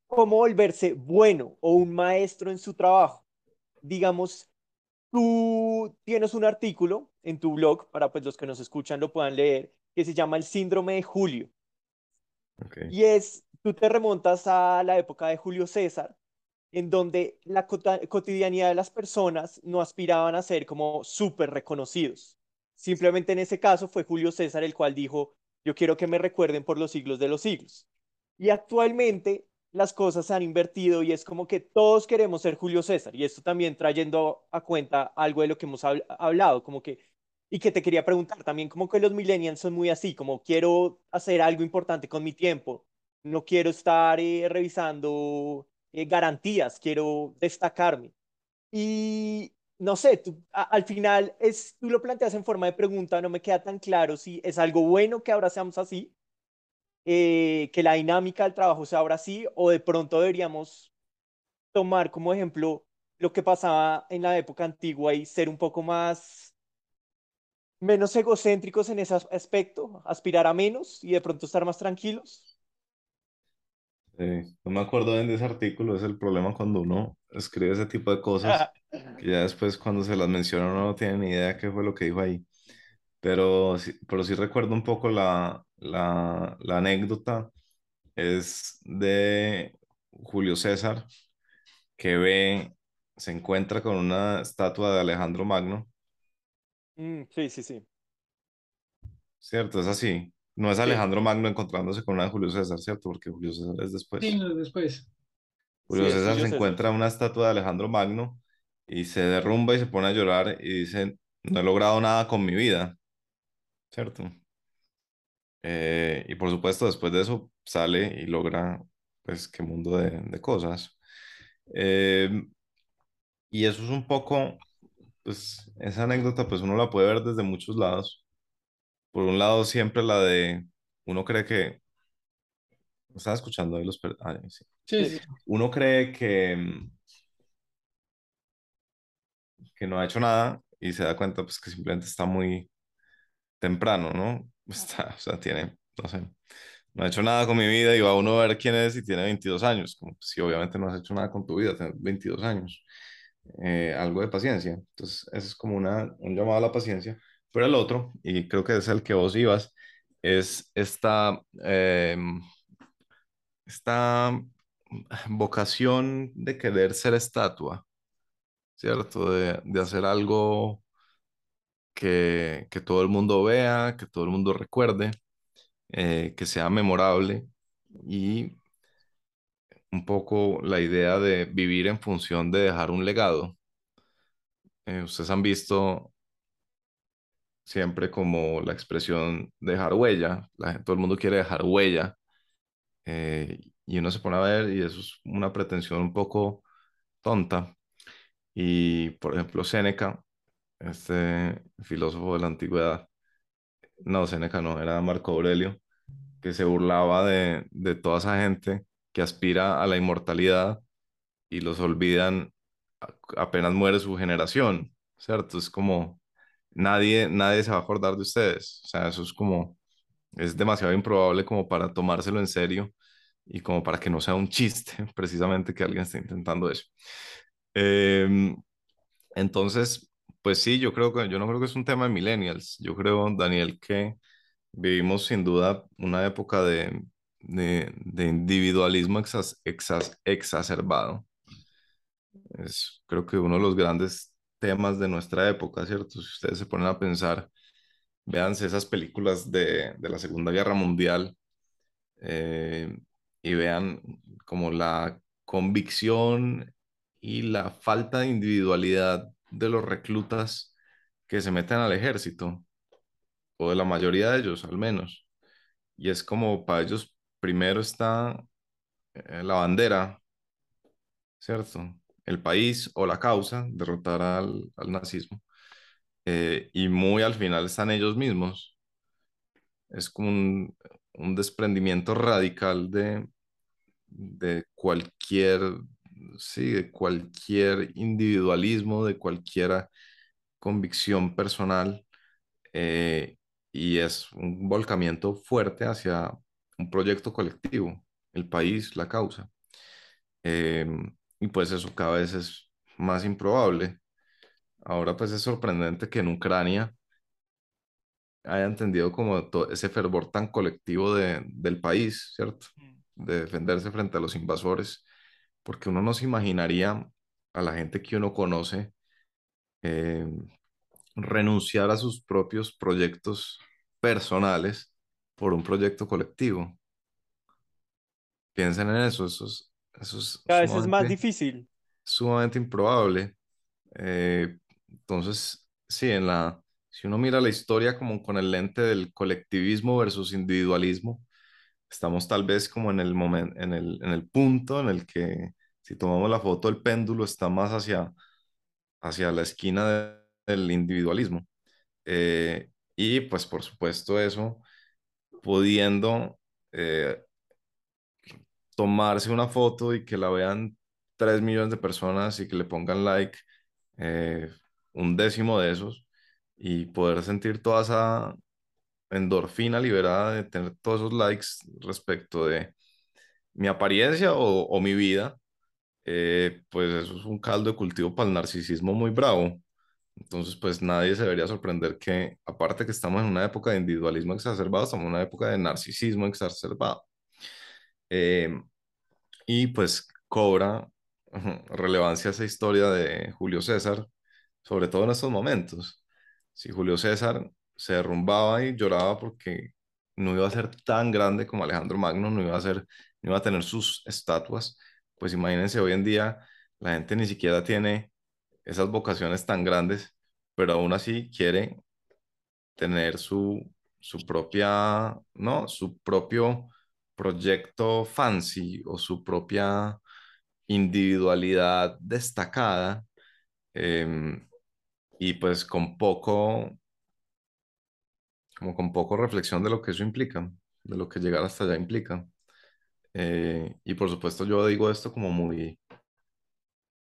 cómo volverse bueno o un maestro en su trabajo. Digamos, tú tienes un artículo en tu blog, para pues los que nos escuchan lo puedan leer, que se llama El síndrome de Julio. Y es, tú te remontas a la época de Julio César, en donde la cotidianidad de las personas no aspiraban a ser como súper reconocidos. Simplemente en ese caso fue Julio César el cual dijo, yo quiero que me recuerden por los siglos de los siglos. Y actualmente las cosas se han invertido y es como que todos queremos ser Julio César. Y esto también trayendo a cuenta algo de lo que hemos habl- hablado, como que, y que te quería preguntar también, como que los millennials son muy así, como quiero hacer algo importante con mi tiempo, no quiero estar eh, revisando eh, garantías, quiero destacarme. Y no sé, al final es, tú lo planteas en forma de pregunta, no me queda tan claro si es algo bueno que ahora seamos así, eh, que la dinámica del trabajo sea ahora así, o de pronto deberíamos tomar como ejemplo lo que pasaba en la época antigua y ser un poco más, menos egocéntricos en ese as- aspecto, aspirar a menos y de pronto estar más tranquilos. Sí, no me acuerdo bien de ese artículo, es el problema cuando uno escribe ese tipo de cosas, que ya después cuando se las menciona uno no tiene ni idea qué fue lo que dijo ahí. Pero sí, pero sí recuerdo un poco la, la, la anécdota, es de Julio César, que ve, se encuentra con una estatua de Alejandro Magno, Mm, sí, sí, sí. ¿cierto? Es así. No es Sí, Alejandro Magno encontrándose con una de Julio César, ¿cierto? Porque Julio César es Sí, después. no, después. sí, Julio es César Julio se César. encuentra una estatua de Alejandro Magno y se derrumba y se pone a llorar y dice, no he logrado nada con mi vida, ¿cierto? Eh, y por supuesto después de eso sale y logra, pues, qué mundo de, de cosas. Eh, y eso es un poco, pues, esa anécdota, pues uno la puede ver desde muchos lados. Por un lado, siempre la de, uno cree que, ¿están escuchando ahí los... per- ah, sí. Sí, Sí. Uno cree que, mm, que no ha hecho nada y se da cuenta, pues, que simplemente está muy temprano, ¿no? Está, o sea, tiene, no sé, no ha hecho nada con mi vida y va uno a ver quién es y tiene 22 años. Como, pues, sí, obviamente no has hecho nada con tu vida, tienes 22 años. Eh, algo de paciencia. Entonces, eso es como una, un llamado a la paciencia. Pero el otro, y creo que es el que vos ibas, es esta, eh, esta vocación de querer ser estatua, ¿cierto? De, de hacer algo que, que todo el mundo vea, que todo el mundo recuerde, eh, que sea memorable y un poco la idea de vivir en función de dejar un legado. Eh, ustedes han visto siempre como la expresión dejar huella, la todo el mundo quiere dejar huella eh, y uno se pone a ver y eso es una pretensión un poco tonta. Y por ejemplo, Séneca, este filósofo de la antigüedad, no, Séneca no, era Marco Aurelio, que se burlaba de, de toda esa gente que aspira a la inmortalidad y los olvidan apenas muere su generación, ¿cierto? Es como nadie, nadie se va a acordar de ustedes, o sea, eso es como, es demasiado improbable como para tomárselo en serio y como para que no sea un chiste, precisamente que alguien esté intentando eso. Em, entonces, pues sí, yo creo que, yo no creo que es un tema de millennials, yo creo, Daniel, que Vivimos sin duda una época de, de, de individualismo exas- exas- exacerbado. Es creo que uno de los grandes temas de nuestra época, ¿cierto? Si ustedes se ponen a pensar, véanse esas películas de, la Segunda Guerra Mundial eh, y vean como la convicción y la falta de individualidad de los reclutas que se meten al ejército, o de la mayoría de ellos al menos. Y es como para ellos primero está eh, la bandera, ¿cierto? El país o la causa, derrotar al, al nazismo. Eh, y muy al final están ellos mismos. Es como un, desprendimiento radical de, de cualquier, sí, de cualquier individualismo, de cualquier convicción personal. eh, y es un volcamiento fuerte hacia un proyecto colectivo, el país, la causa. Eh, y pues eso cada vez es más improbable. ahora pues es sorprendente que en Ucrania haya entendido como todo ese fervor tan colectivo de, del país, ¿cierto? De defenderse frente a los invasores, porque uno no se imaginaría a la gente que uno conoce eh, renunciar a sus propios proyectos personales por un proyecto colectivo. Piensen en eso, eso es, eso es Cada vez es más difícil. sumamente improbable. Eh, entonces, sí, en la, si uno mira la historia como con el lente del colectivismo versus individualismo, estamos tal vez como en el momento, en el, en el punto en el que si tomamos la foto, el péndulo está más hacia, hacia la esquina de- del individualismo. Eh, y pues por supuesto eso, pudiendo eh, tomarse una foto y que la vean tres millones de personas y que le pongan like eh, un décimo de esos y poder sentir toda esa endorfina liberada de tener todos esos likes respecto de mi apariencia o, o mi vida, eh, pues eso es un caldo de cultivo para el narcisismo muy bravo. Entonces, pues nadie se debería sorprender que, aparte que estamos en una época de individualismo exacerbado, estamos en una época de narcisismo exacerbado. Eh, y pues cobra relevancia esa historia de Julio César, sobre todo en estos momentos. Si Julio César se derrumbaba y lloraba porque no iba a ser tan grande como Alejandro Magno, no iba a ser, iba a tener sus estatuas, pues imagínense hoy en día la gente ni siquiera tiene esas vocaciones tan grandes, pero aún así quiere tener su, su propia, ¿no? Su propio proyecto fancy o su propia individualidad destacada em, y pues con poco, como con poco reflexión de lo que eso implica, de lo que llegar hasta allá implica. Eh, y por supuesto yo digo esto como muy,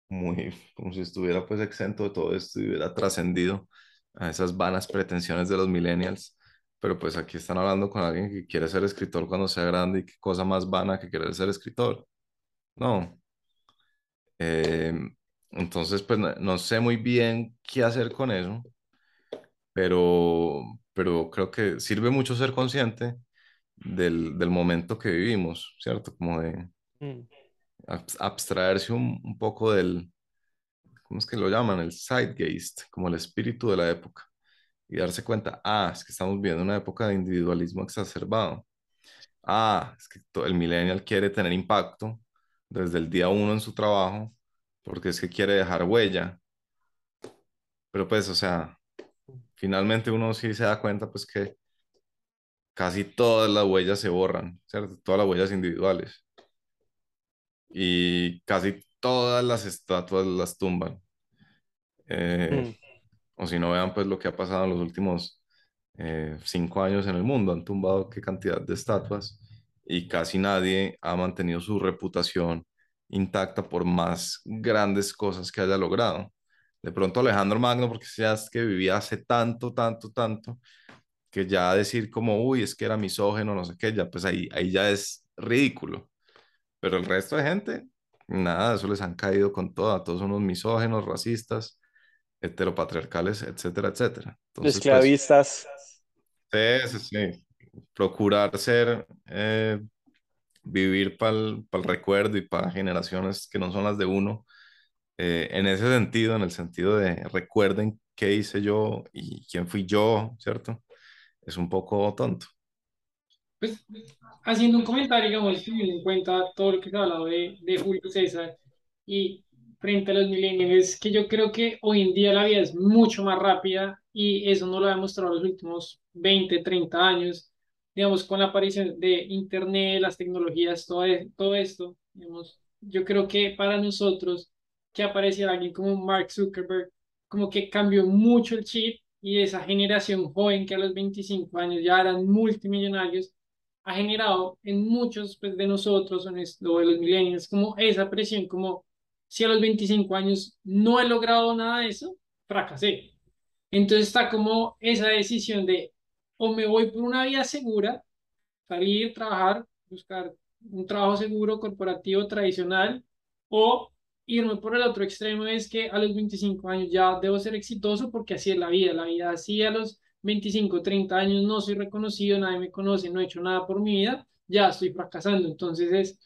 muy, como si estuviera pues exento de todo esto y hubiera trascendido a esas vanas pretensiones de los millennials. Pero pues aquí están hablando con alguien que quiere ser escritor cuando sea grande y qué cosa más vana que querer ser escritor. No. Eh, entonces pues no, no sé muy bien qué hacer con eso, pero, pero creo que sirve mucho ser consciente del, del momento que vivimos, ¿cierto? Como de Mm. abs- abstraerse un, un poco del, ¿cómo es que lo llaman? El zeitgeist, como el espíritu de la época. Y darse cuenta, ah, es que estamos viviendo una época de individualismo exacerbado. Ah, es que el millennial quiere tener impacto desde el día uno en su trabajo, porque es que quiere dejar huella. Pero pues, o sea, finalmente uno sí se da cuenta, pues que casi todas las huellas se borran, ¿cierto? Todas las huellas individuales. Y casi todas las estatuas las tumban. Eh, Mm. O si no vean pues lo que ha pasado en los últimos eh, cinco años en el mundo, han tumbado qué cantidad de estatuas y casi nadie ha mantenido su reputación intacta por más grandes cosas que haya logrado. De pronto Alejandro Magno, porque ya es que vivía hace tanto, tanto, tanto, que ya decir como, uy, es que era misógeno, no sé qué, ya pues ahí, ahí ya es ridículo. Pero el resto de gente, nada, eso les han caído con todo, todos son unos misógenos, racistas, heteropatriarcales, etcétera, etcétera. Entonces, pues, Esclavistas. sí, sí, sí. Procurar ser, eh, vivir para el recuerdo y para generaciones que no son las de uno, eh, en ese sentido, en el sentido de recuerden qué hice yo y quién fui yo, ¿cierto? Es un poco tonto. Pues haciendo un comentario, digamos, teniendo en cuenta todo lo que se ha hablado de, de Julio César y frente a los millennials, que yo creo que hoy en día la vida es mucho más rápida y eso no lo ha demostrado los últimos 20, 30 años, digamos, con la aparición de Internet, las tecnologías, todo, e- todo esto, digamos, yo creo que para nosotros, que apareciera alguien como Mark Zuckerberg, como que cambió mucho el chip y esa generación joven que a los 25 años ya eran multimillonarios, ha generado en muchos pues, de nosotros, esto de los millennials, como esa presión, como si a los 25 años no he logrado nada de eso, fracasé. Entonces está como esa decisión de o me voy por una vía segura, salir, trabajar, buscar un trabajo seguro, corporativo, tradicional, o irme por el otro extremo es que a los 25 años ya debo ser exitoso porque así es la vida. La vida así a los 25, 30 años no soy reconocido, nadie me conoce, no he hecho nada por mi vida, ya estoy fracasando. Entonces es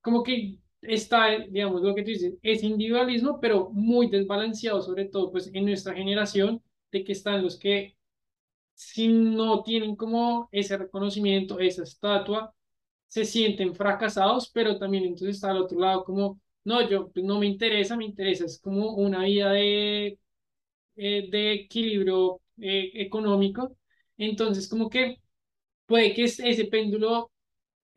como que está, digamos, lo que tú dices, es individualismo, pero muy desbalanceado, sobre todo pues en nuestra generación, de que están los que si no tienen como ese reconocimiento, esa estatua, se sienten fracasados, pero también entonces está al otro lado como, no, yo pues, no me interesa, me interesa, es como una vida de, eh, de equilibrio eh, económico, entonces como que puede que ese péndulo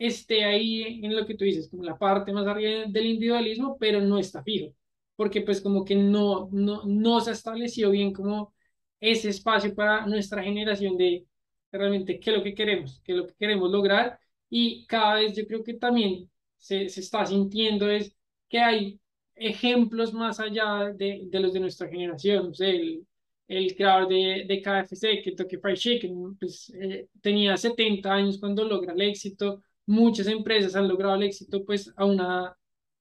esté ahí en lo que tú dices, como la parte más arriba del individualismo, pero no está fijo, porque pues como que no, no, no se ha establecido bien como ese espacio para nuestra generación de realmente qué es lo que queremos, qué es lo que queremos lograr y cada vez yo creo que también se, se está sintiendo es que hay ejemplos más allá de, de los de nuestra generación, el, el creador de, de KFC, Kentucky Fried Chicken, pues eh, tenía 70 años cuando logra el éxito, muchas empresas han logrado el éxito pues a una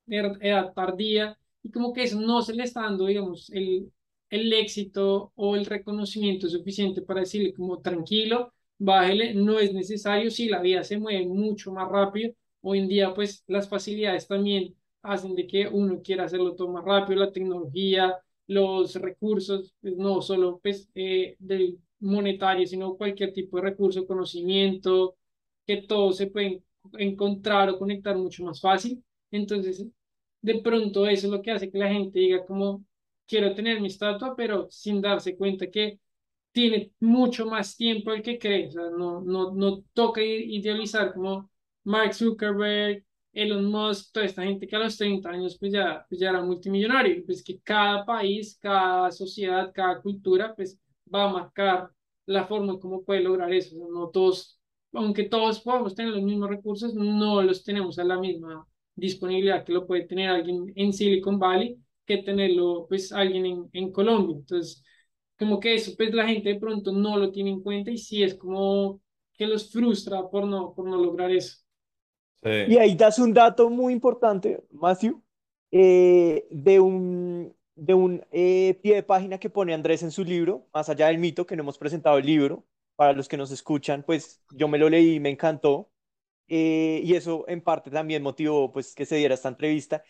edad tardía y como que eso no se le está dando, digamos, el, el éxito o el reconocimiento suficiente para decirle como tranquilo, bájele, no es necesario, si la vida se mueve mucho más rápido, hoy en día pues las facilidades también hacen de que uno quiera hacerlo todo más rápido, la tecnología, los recursos, pues no solo pues eh, del monetario, sino cualquier tipo de recurso, conocimiento, que todo se puede encontrar o conectar mucho más fácil. Entonces, de pronto eso es lo que hace que la gente diga como, quiero tener mi estatua, pero sin darse cuenta que tiene mucho más tiempo el que cree. O sea, no, no, no toca idealizar como Mark Zuckerberg, Elon Musk, toda esta gente que a los 30 años pues ya, pues ya era multimillonario. Pues que cada país, cada sociedad, cada cultura pues va a marcar la forma como puede lograr eso. no todos aunque todos podamos tener los mismos recursos, no los tenemos a la misma disponibilidad que lo puede tener alguien en Silicon Valley que tenerlo pues alguien en, en Colombia. Entonces, como que eso pues la gente de pronto no lo tiene en cuenta y sí es como que los frustra por no, por no lograr eso. Y ahí das un dato muy importante, Matthew, eh, de un, de un eh, pie de página que pone Andrés en su libro, más allá del mito, que no hemos presentado el libro, para los que nos escuchan, pues yo me lo leí y me encantó. Eh, y eso en parte también motivó pues que se diera esta entrevista.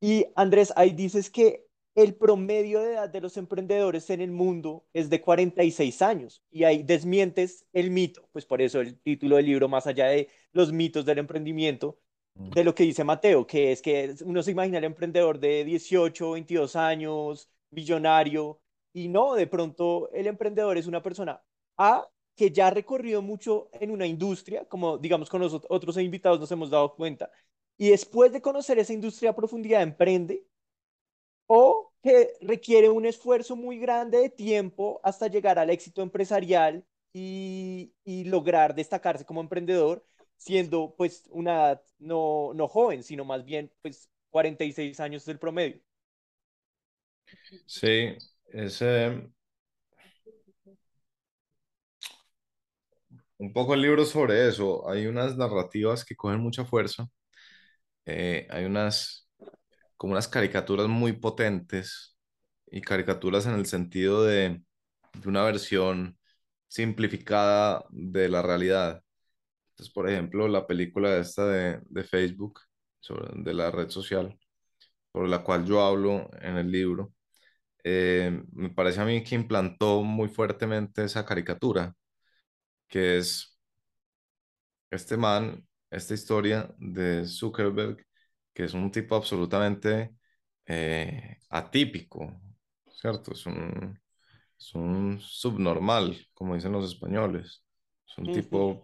Y Andrés, ahí dices que el promedio de edad de los emprendedores en el mundo es de 46 años y ahí desmientes el mito, pues por eso el título del libro, más allá de los mitos del emprendimiento, mm. de lo que dice Mateo, que es que uno se imagina el emprendedor de 18, 22 años, millonario, y no, de pronto el emprendedor es una persona A, que ya ha recorrido mucho en una industria, como digamos con los otros invitados nos hemos dado cuenta, y después de conocer esa industria a profundidad emprende, o que requiere un esfuerzo muy grande de tiempo hasta llegar al éxito empresarial y, y lograr destacarse como emprendedor, siendo pues una edad no, no joven, sino más bien pues 46 años del promedio. Sí, ese, un poco el libro sobre eso. Hay unas narrativas que cogen mucha fuerza. Eh, hay unas, como unas caricaturas muy potentes y caricaturas en el sentido de, de una versión simplificada de la realidad. Entonces, por ejemplo, la película esta de, de Facebook, sobre, de la red social, por la cual yo hablo en el libro, eh, me parece a mí que implantó muy fuertemente esa caricatura que es este man, esta historia de Zuckerberg, que es un tipo absolutamente eh, atípico, ¿cierto? Es un, es un subnormal, como dicen los españoles. Es un tipo,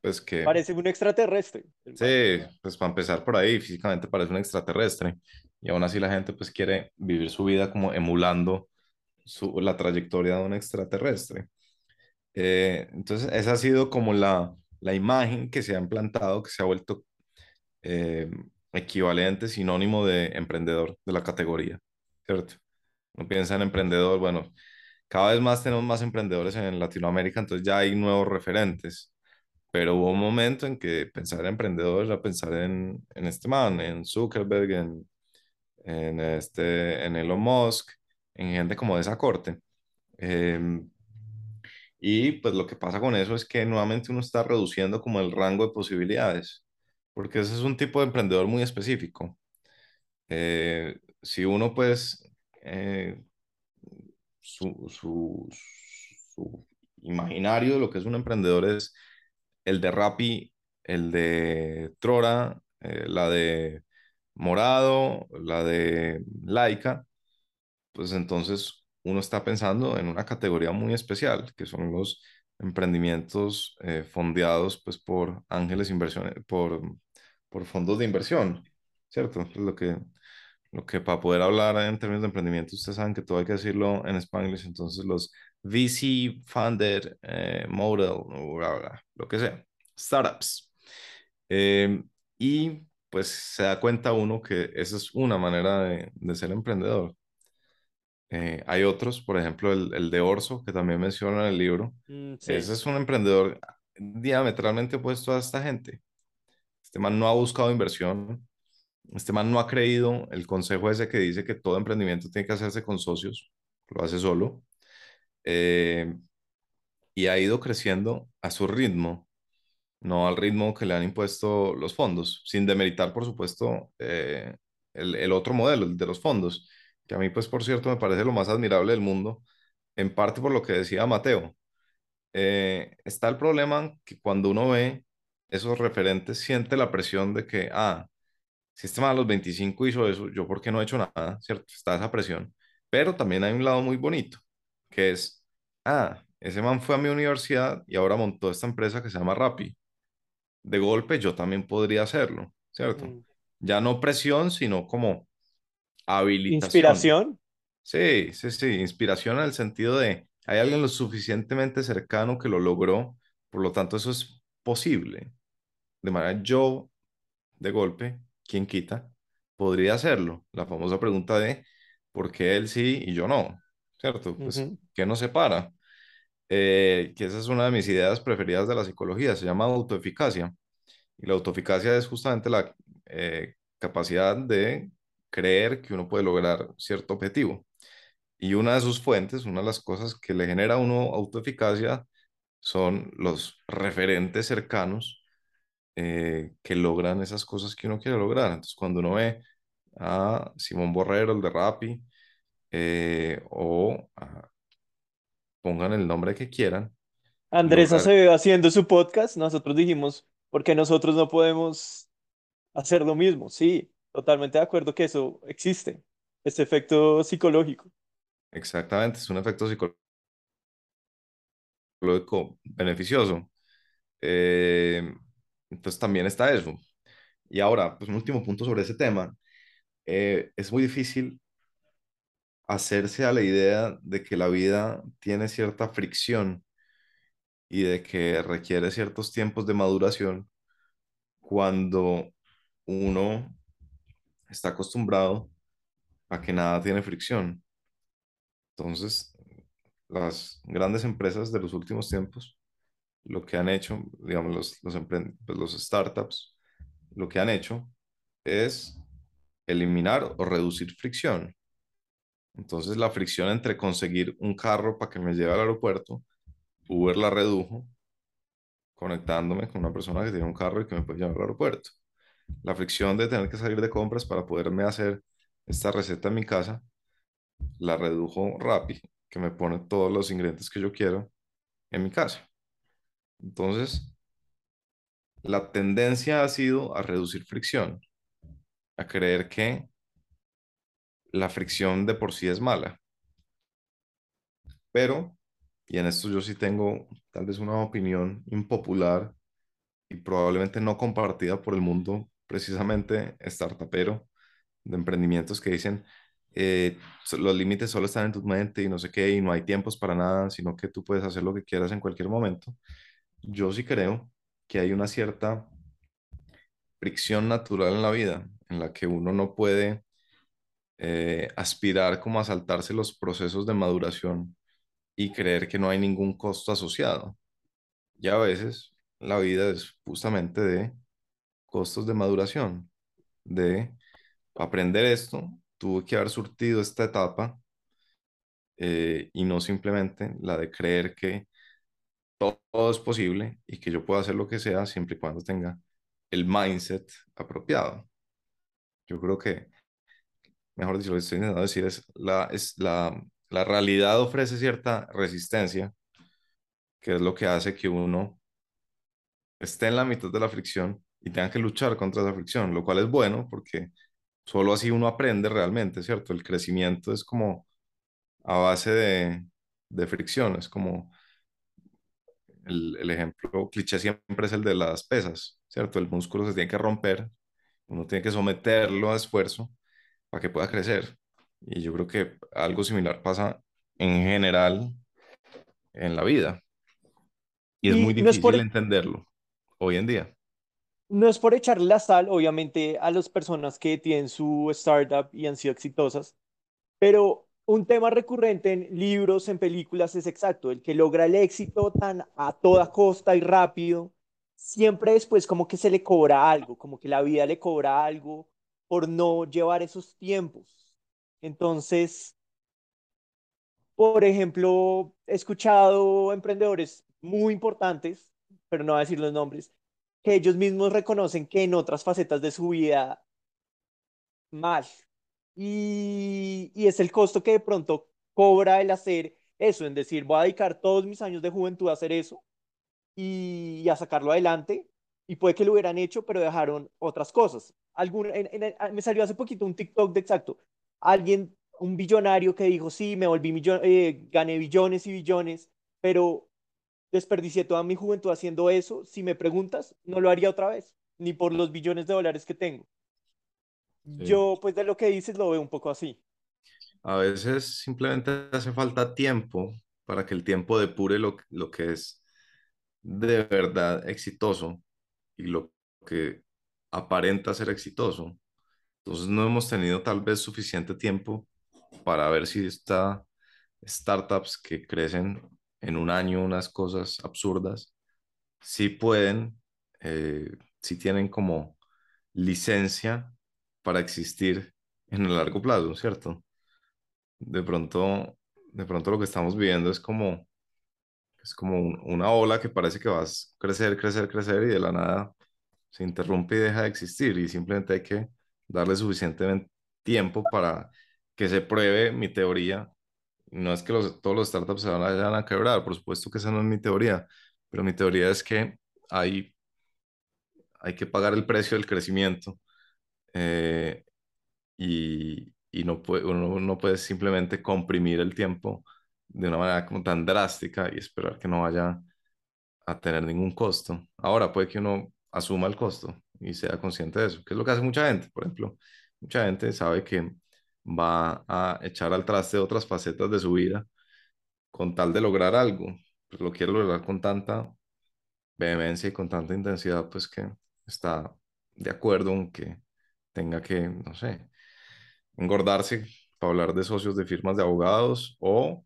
pues que... Parece un extraterrestre. Sí, pues para empezar por ahí, físicamente parece un extraterrestre. Y aún así la gente pues quiere vivir su vida como emulando su, la trayectoria de un extraterrestre. Eh, entonces, esa ha sido como la, la imagen que se ha implantado, que se ha vuelto eh, equivalente, sinónimo de emprendedor de la categoría, ¿cierto? No piensa en emprendedor, bueno, cada vez más tenemos más emprendedores en Latinoamérica, entonces ya hay nuevos referentes, pero hubo un momento en que pensar en emprendedor era pensar en, en este man, en Zuckerberg, en, en, este, en Elon Musk, en gente como de esa corte. Em, y pues lo que pasa con eso es que nuevamente uno está reduciendo como el rango de posibilidades, porque ese es un tipo de emprendedor muy específico. Eh, si uno pues eh, su, su, imaginario de lo que es un emprendedor es el de Rappi, el de Trora, eh, la de Morado, la de Laika, pues entonces uno está pensando en una categoría muy especial, que son los emprendimientos eh, fondeados pues, por ángeles inversiones, por, por fondos de inversión, ¿cierto? Es lo que, lo que para poder hablar en términos de emprendimiento, ustedes saben que todo hay que decirlo en español, entonces los VC funded eh, model, lo que sea, startups. Eh, y pues se da cuenta uno que esa es una manera de, de ser emprendedor. Eh, hay otros, por ejemplo, el, el, de Orso, que también menciona en el libro. Mm, sí. Ese es un emprendedor diametralmente opuesto a esta gente. Este man no ha buscado inversión. Este man no ha creído el consejo ese que dice que todo emprendimiento tiene que hacerse con socios. Lo hace solo. Eh, y ha ido creciendo a su ritmo, no al ritmo que le han impuesto los fondos, sin demeritar, por supuesto, eh, el, el otro modelo, el de los fondos que a mí, pues, por cierto, me parece lo más admirable del mundo, en parte por lo que decía Mateo. Eh, está el problema que cuando uno ve esos referentes, siente la presión de que, ah, si este man a los 25 hizo eso, yo por qué no he hecho nada, ¿cierto? Está esa presión. Pero también hay un lado muy bonito, que es, ah, ese man fue a mi universidad y ahora montó esta empresa que se llama Rappi. De golpe yo también podría hacerlo, ¿cierto? Mm. Ya no presión, sino como habilitación. Inspiración. Sí, sí, sí, inspiración en el sentido de hay alguien lo suficientemente cercano que lo logró, por lo tanto eso es posible. De manera yo, de golpe, ¿quién quita? Podría hacerlo. La famosa pregunta de ¿por qué él sí y yo no? ¿Cierto? Pues, Ujú. ¿qué nos separa? Eh, que esa es una de mis ideas preferidas de la psicología, se llama autoeficacia. Y la autoeficacia es justamente la eh, capacidad de creer que uno puede lograr cierto objetivo. Y una de sus fuentes, una de las cosas que le genera a uno autoeficacia son los referentes cercanos eh, que logran esas cosas que uno quiere lograr. Entonces, cuando uno ve a Simón Borrero, el de Rappi, eh, o a- pongan el nombre que quieran, Andrés lograr Acevedo haciendo su podcast, nosotros dijimos, ¿por qué nosotros no podemos hacer lo mismo? Sí, totalmente de acuerdo que eso existe, este efecto psicológico. exactamente, es un efecto psicológico beneficioso. Eh, entonces, también está eso. Y ahora, pues un último punto sobre ese tema. Eh, es muy difícil hacerse a la idea de que la vida tiene cierta fricción y de que requiere ciertos tiempos de maduración cuando uno está acostumbrado a que nada tiene fricción. Entonces, las grandes empresas de los últimos tiempos, lo que han hecho, digamos, los, pues, los startups, lo que han hecho es eliminar o reducir fricción. Entonces, la fricción entre conseguir un carro para que me lleve al aeropuerto, Uber la redujo conectándome con una persona que tiene un carro y que me puede llevar al aeropuerto. La fricción de tener que salir de compras para poderme hacer esta receta en mi casa, la redujo Rappi, que me pone todos los ingredientes que yo quiero en mi casa. Entonces, la tendencia ha sido a reducir fricción, a creer que la fricción de por sí es mala. Pero, y en esto yo sí tengo tal vez una opinión impopular y probablemente no compartida por el mundo precisamente startupero de emprendimientos que dicen eh, los límites solo están en tu mente y no sé qué, y no hay tiempos para nada, sino que tú puedes hacer lo que quieras en cualquier momento. Yo sí creo que hay una cierta fricción natural en la vida en la que uno no puede eh, aspirar como a saltarse los procesos de maduración y creer que no hay ningún costo asociado. Y a veces la vida es justamente de costos de maduración, de aprender esto tuve que haber surtido esta etapa eh, y no simplemente la de creer que todo, es posible y que yo puedo hacer lo que sea siempre y cuando tenga el mindset apropiado. Yo creo que, mejor dicho, lo que estoy intentando decir es la, es la, la realidad ofrece cierta resistencia, que es lo que hace que uno esté en la mitad de la fricción y tenga que luchar contra esa fricción, lo cual es bueno porque solo así uno aprende realmente, ¿cierto? El crecimiento es como a base de, de fricción, es como el, el ejemplo cliché siempre es el de las pesas, ¿cierto? El músculo se tiene que romper, uno tiene que someterlo a esfuerzo para que pueda crecer. Y yo creo que algo similar pasa en general en la vida. Y es Y muy no es por, difícil entenderlo hoy en día. No es por echarle la sal, obviamente, a las personas que tienen su startup y han sido exitosas, pero un tema recurrente en libros, en películas, es exacto, el que logra el éxito tan a toda costa y rápido, siempre después como que se le cobra algo, como que la vida le cobra algo por no llevar esos tiempos. Entonces, por ejemplo, he escuchado emprendedores muy importantes, pero no voy a decir los nombres, que ellos mismos reconocen que en otras facetas de su vida mal. Y, y es el costo que de pronto cobra el hacer eso, en decir, voy a dedicar todos mis años de juventud a hacer eso y, a sacarlo adelante. Y puede que lo hubieran hecho, pero dejaron otras cosas. Algún, en- en- me salió hace poquito un TikTok de exacto. Alguien, un billonario que dijo, sí, me volví millon eh, gané billones y billones, pero desperdicié toda mi juventud haciendo eso. Si me preguntas, no lo haría otra vez, ni por los billones de dólares que tengo. Sí. Yo, pues de lo que dices, lo veo un poco así. A veces simplemente hace falta tiempo para que el tiempo depure lo, lo que es de verdad exitoso y lo que aparenta ser exitoso. Entonces no hemos tenido tal vez suficiente tiempo para ver si esta startups que crecen en un año unas cosas absurdas, sí pueden, eh, sí tienen como licencia para existir en el largo plazo, ¿cierto? De pronto, de pronto lo que estamos viviendo es como, es como un- una ola que parece que va a crecer, crecer, crecer y de la nada se interrumpe y deja de existir y simplemente hay que darle suficiente tiempo para que se pruebe mi teoría. No es que todos los startups se van a, vayan a quebrar, por supuesto que esa no es mi teoría, pero mi teoría es que hay, hay que pagar el precio del crecimiento eh, y, y no puede, uno no puede simplemente comprimir el tiempo de una manera como tan drástica y esperar que no vaya a tener ningún costo. Ahora puede que uno asuma el costo y sea consciente de eso, que es lo que hace mucha gente. Por ejemplo, mucha gente sabe que va a echar al traste otras facetas de su vida con tal de lograr algo, pero lo quiere lograr con tanta vehemencia y con tanta intensidad, pues que está de acuerdo en que tenga que, no sé, engordarse para hablar de socios de firmas de abogados o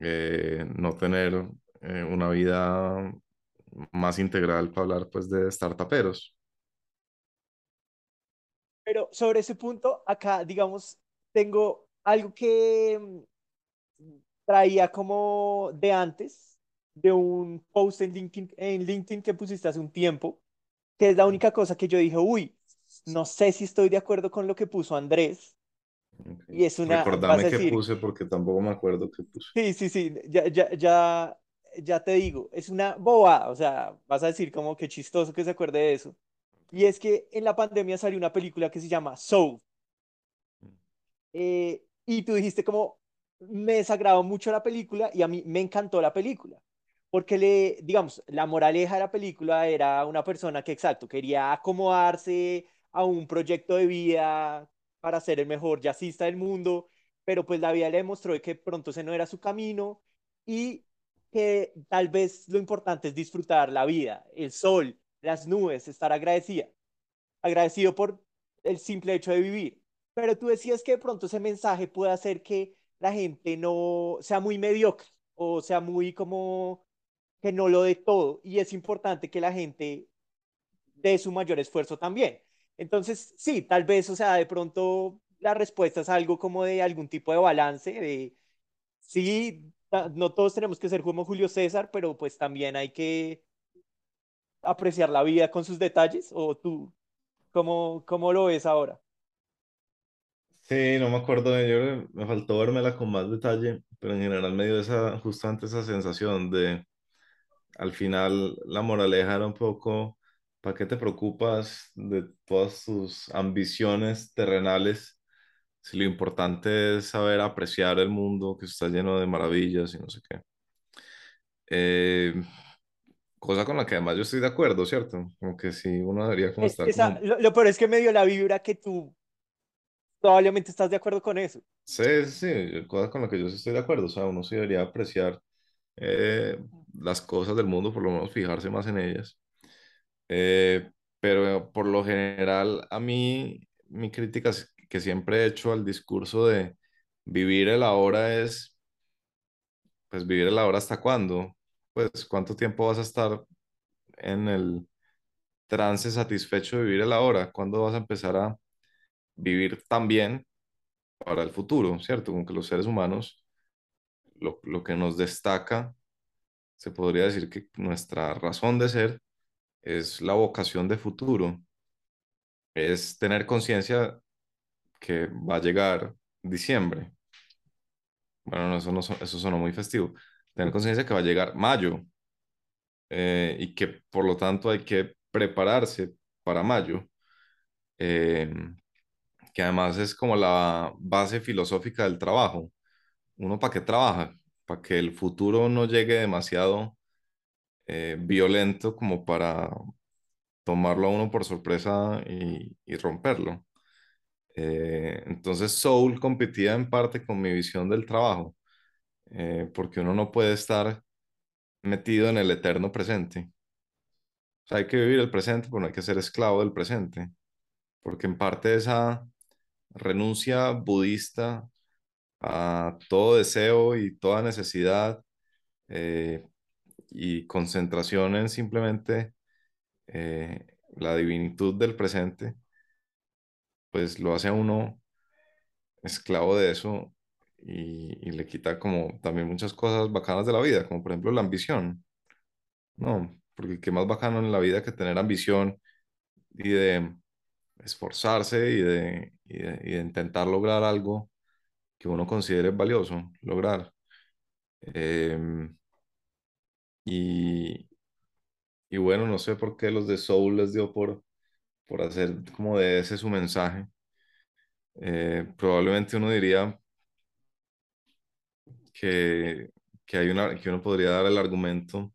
eh, no tener eh, una vida más integral para hablar pues de startuperos. Pero sobre ese punto, acá, digamos, tengo algo que mm, traía como de antes, de un post en LinkedIn, en LinkedIn que pusiste hace un tiempo, que es la única cosa que yo dije, uy, no sé si estoy de acuerdo con lo que puso Andrés, Ok. y es una, Recordame decir, puse porque tampoco me acuerdo qué puse. sí, sí, sí, ya, ya, ya, ya te digo, es una bobada, o sea, vas a decir como que chistoso que se acuerde de eso. Y es que en la pandemia salió una película que se llama Soul, eh, y tú dijiste como, me desagradó mucho la película y a mí me encantó la película, porque le, digamos, la moraleja de la película era una persona que, exacto, quería acomodarse a un proyecto de vida para ser el mejor jazzista del mundo, pero pues la vida le demostró de que pronto ese no era su camino y que tal vez lo importante es disfrutar la vida, el sol, las nubes, estar agradecida agradecido por el simple hecho de vivir. Pero tú decías que de pronto ese mensaje puede hacer que la gente no sea muy mediocre o sea muy como que no lo dé todo y es importante que la gente dé su mayor esfuerzo también. Entonces, sí, tal vez, o sea, de pronto la respuesta es algo como de algún tipo de balance, de sí, no todos tenemos que ser como Julio César, pero pues también hay que apreciar la vida con sus detalles, o tú, ¿cómo, cómo lo ves ahora? Sí, no me acuerdo de ello, me faltó vérmela con más detalle, pero en general me dio esa, justamente esa sensación de, al final, la moraleja era un poco, ¿para qué te preocupas de todas tus ambiciones terrenales? Si lo importante es saber apreciar el mundo que está lleno de maravillas y no sé qué. Eh, cosa con la que además yo estoy de acuerdo, ¿cierto? Como que si uno debería como Es, estar esa, como... lo, lo peor es que me dio la vibra que tú probablemente estás de acuerdo con eso. Sí, sí, sí, cosa con la que yo sí estoy de acuerdo. O sea, uno sí debería apreciar eh, las cosas del mundo, por lo menos fijarse más en ellas. Eh, pero por lo general, a mí, mi crítica que siempre he hecho al discurso de vivir el ahora es, pues vivir el ahora hasta cuándo, pues cuánto tiempo vas a estar en el trance satisfecho de vivir el ahora, cuándo vas a empezar a vivir también para el futuro, ¿cierto? Como que los seres humanos, lo, lo que nos destaca, se podría decir que nuestra razón de ser es la vocación de futuro, es tener conciencia que va a llegar diciembre. Bueno, no, eso, no, eso sonó muy festivo. Tener conciencia que va a llegar mayo eh, y que por lo tanto hay que prepararse para mayo, eh, que además es como la base filosófica del trabajo. ¿Uno para qué trabaja? Para que el futuro no llegue demasiado eh, violento como para tomarlo a uno por sorpresa y, y romperlo. Eh, entonces Soul competía en parte con mi visión del trabajo, eh, porque uno no puede estar metido en el eterno presente. O sea, hay que vivir el presente, pero no hay que ser esclavo del presente, porque en parte esa renuncia budista a todo deseo y toda necesidad eh, y concentración en simplemente eh, la divinitud del presente, pues lo hace a uno esclavo de eso y, y le quita como también muchas cosas bacanas de la vida, como por ejemplo la ambición. No, porque qué más bacano en la vida que tener ambición y de esforzarse y de, y de, intentar lograr algo que uno considere valioso lograr. Em, y, y bueno, no sé por qué los de Soul les dio por, por hacer como de ese su mensaje. Eh, probablemente uno diría que, que, hay una, que uno podría dar el argumento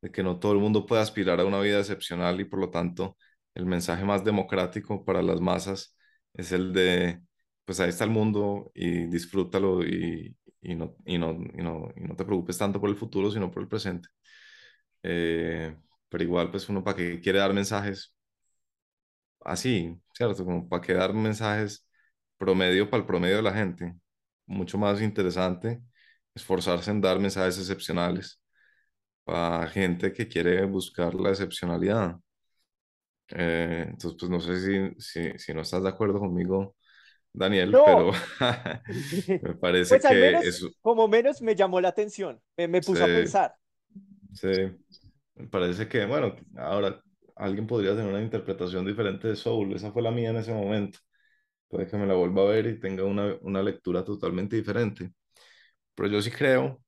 de que no todo el mundo puede aspirar a una vida excepcional y por lo tanto el mensaje más democrático para las masas es el de, pues ahí está el mundo y disfrútalo y, y no, y no, y no, no te preocupes tanto por el futuro, sino por el presente. Eh, pero igual, pues uno para qué quiere dar mensajes así, ¿cierto? Como para qué dar mensajes promedio para el promedio de la gente. Mucho más interesante esforzarse en dar mensajes excepcionales para gente que quiere buscar la excepcionalidad. Eh, entonces, pues no sé si, si, si no estás de acuerdo conmigo, Daniel, pero No, me parece pues que menos, eso, como menos me llamó la atención, me, me puso a se, pensar. se- me parece que, bueno, ahora alguien podría tener una interpretación diferente de Soul, esa fue la mía en ese momento. Puede que me la vuelva a ver y tenga una, una lectura totalmente diferente. Pero yo sí creo,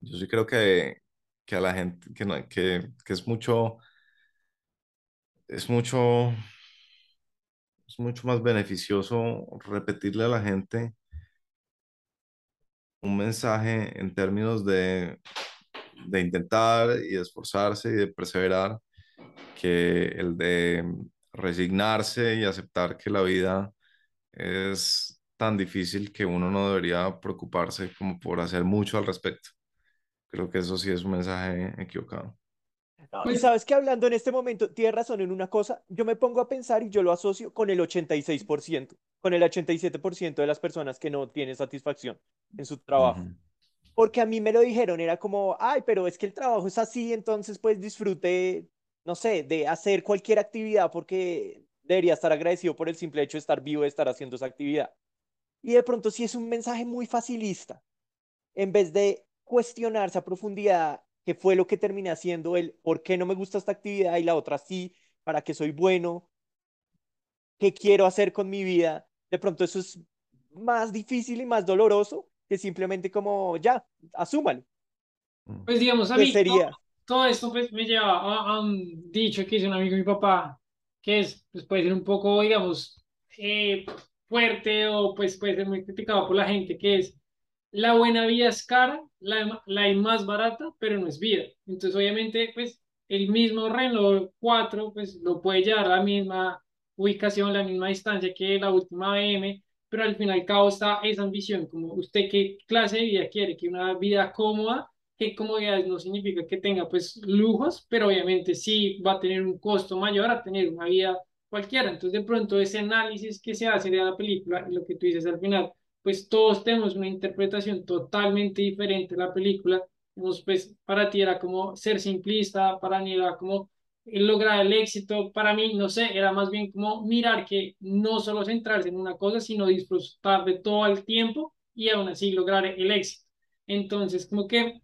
yo sí creo que, que a la gente, que, que, que es mucho, es mucho, es mucho más beneficioso repetirle a la gente un mensaje en términos de, de intentar y esforzarse y de perseverar que el de resignarse y aceptar que la vida es tan difícil que uno no debería preocuparse como por hacer mucho al respecto. Creo que eso sí es un mensaje equivocado. Y Pues sabes que hablando en este momento, tienes razón en una cosa, yo me pongo a pensar y yo lo asocio con el 86%, con el 87% de las personas que no tienen satisfacción en su trabajo. Porque a mí me lo dijeron, era como, ay, pero es que el trabajo es así, entonces pues disfrute, no sé, de hacer cualquier actividad porque debería estar agradecido por el simple hecho de estar vivo, de estar haciendo esa actividad. Y de pronto sí es un mensaje muy facilista, en vez de cuestionarse a profundidad qué fue lo que terminé haciendo, el por qué no me gusta esta actividad y la otra sí, para qué soy bueno, qué quiero hacer con mi vida. De pronto eso es más difícil y más doloroso que simplemente como ya, asúmalo. Pues digamos, a mí sería? Todo, esto pues me lleva a, un dicho que hizo un amigo de mi papá, que es, pues puede ser un poco, digamos, eh, fuerte o pues puede ser muy criticado por la gente, que es la buena vida es cara, la, la más barata, pero no es vida. Entonces, obviamente, pues el mismo Renault 4, pues lo puede llevar a la misma ubicación, la misma distancia que la última BM, pero al fin y al cabo está esa ambición, como usted qué clase de vida quiere, que una vida cómoda, que comodidades no significa que tenga pues lujos, pero obviamente sí va a tener un costo mayor a tener una vida cualquiera. Entonces, de pronto, ese análisis que se hace de la película, lo que tú dices al final, pues todos tenemos una interpretación totalmente diferente de la película. pues para ti era como ser simplista, para mí era como lograr el éxito. Para mí, no sé, era más bien como mirar que no solo centrarse en una cosa, sino disfrutar de todo el tiempo y aún así lograr el éxito. Entonces, como que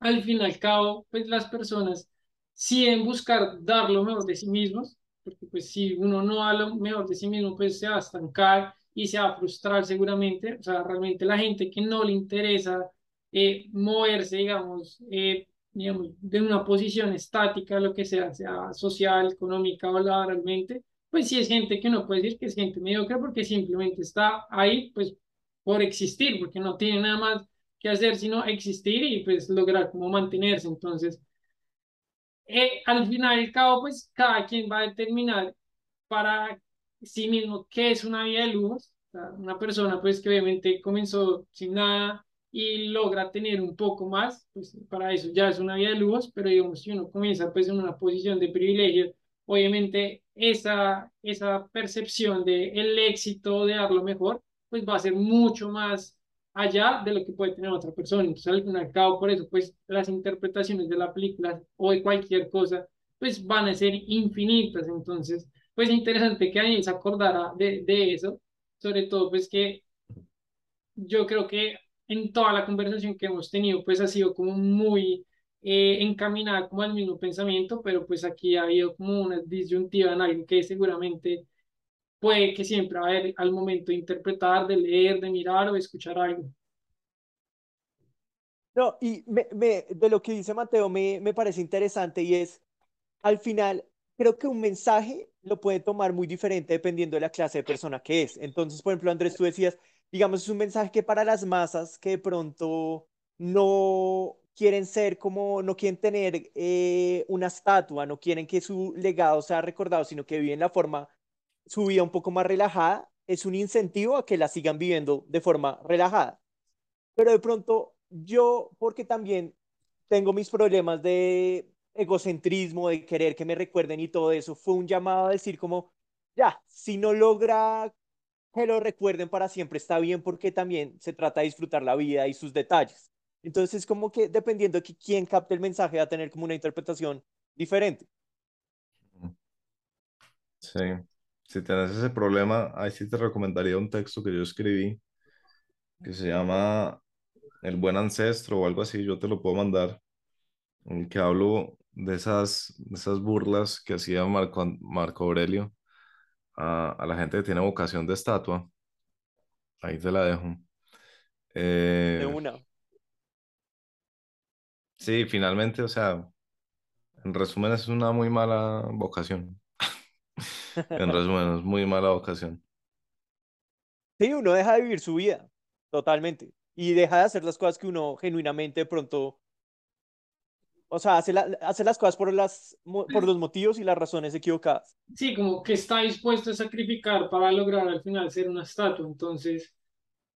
al fin y al cabo, pues las personas sí en buscar dar lo mejor de sí mismos, porque pues si uno no da lo mejor de sí mismo, pues se va a estancar y se va a frustrar seguramente. O sea, realmente la gente que no le interesa eh, moverse, digamos, eh, digamos, de una posición estática, lo que sea, sea social, económica o laboralmente, pues sí es gente que no puede decir que es gente mediocre porque simplemente está ahí, pues, por existir, porque no tiene nada más que hacer sino existir y pues lograr como mantenerse. Entonces, eh, al final y al cabo, pues cada quien va a determinar para sí mismo qué es una vida de lujos. una persona pues que obviamente comenzó sin nada y logra tener un poco más, pues para eso ya es una vida de lujos, pero digamos, si uno comienza pues en una posición de privilegio, obviamente esa, esa percepción de el éxito, de dar lo mejor, pues va a ser mucho más allá de lo que puede tener otra persona. Entonces, al fin y cabo, por eso, pues las interpretaciones de la película o de cualquier cosa, pues van a ser infinitas. Entonces, pues interesante que alguien se acordara de, de eso, sobre todo, pues que yo creo que en toda la conversación que hemos tenido, pues ha sido como muy eh, encaminada como al mismo pensamiento, pero pues aquí ha habido como una disyuntiva en algo que seguramente puede que siempre va a haber al momento de interpretar, de leer, de mirar o de escuchar algo. No, y me, me, de lo que dice Mateo me, me parece interesante y es, al final, creo que un mensaje lo puede tomar muy diferente dependiendo de la clase de persona que es. Entonces, por ejemplo, Andrés, tú decías, digamos, es un mensaje que para las masas que de pronto no quieren ser como, no quieren tener eh, una estatua, no quieren que su legado sea recordado, sino que viven la forma, su vida un poco más relajada, es un incentivo a que la sigan viviendo de forma relajada. Pero de pronto yo, porque también tengo mis problemas de egocentrismo, de querer que me recuerden y todo eso, fue un llamado a decir como, ya, si no logra que lo recuerden para siempre está bien porque también se trata de disfrutar la vida y sus detalles. Entonces es como que dependiendo de quién capte el mensaje va a tener como una interpretación diferente. Sí, si tienes ese problema, ahí sí te recomendaría un texto que yo escribí que se llama El buen ancestro o algo así, yo te lo puedo mandar, en el que hablo de esas, de esas burlas que hacía Marco, Marco Aurelio a, la gente que tiene vocación de estatua. Ahí te la dejo. de eh, una. Sí, finalmente, o sea, en resumen es una muy mala vocación. En resumen, es muy mala vocación. Sí, uno deja de vivir su vida, totalmente. Y deja de hacer las cosas que uno genuinamente de pronto o sea, hace, las cosas por, las, por los motivos y las razones equivocadas. Sí, como que está dispuesto a sacrificar para lograr al final ser una estatua. Entonces,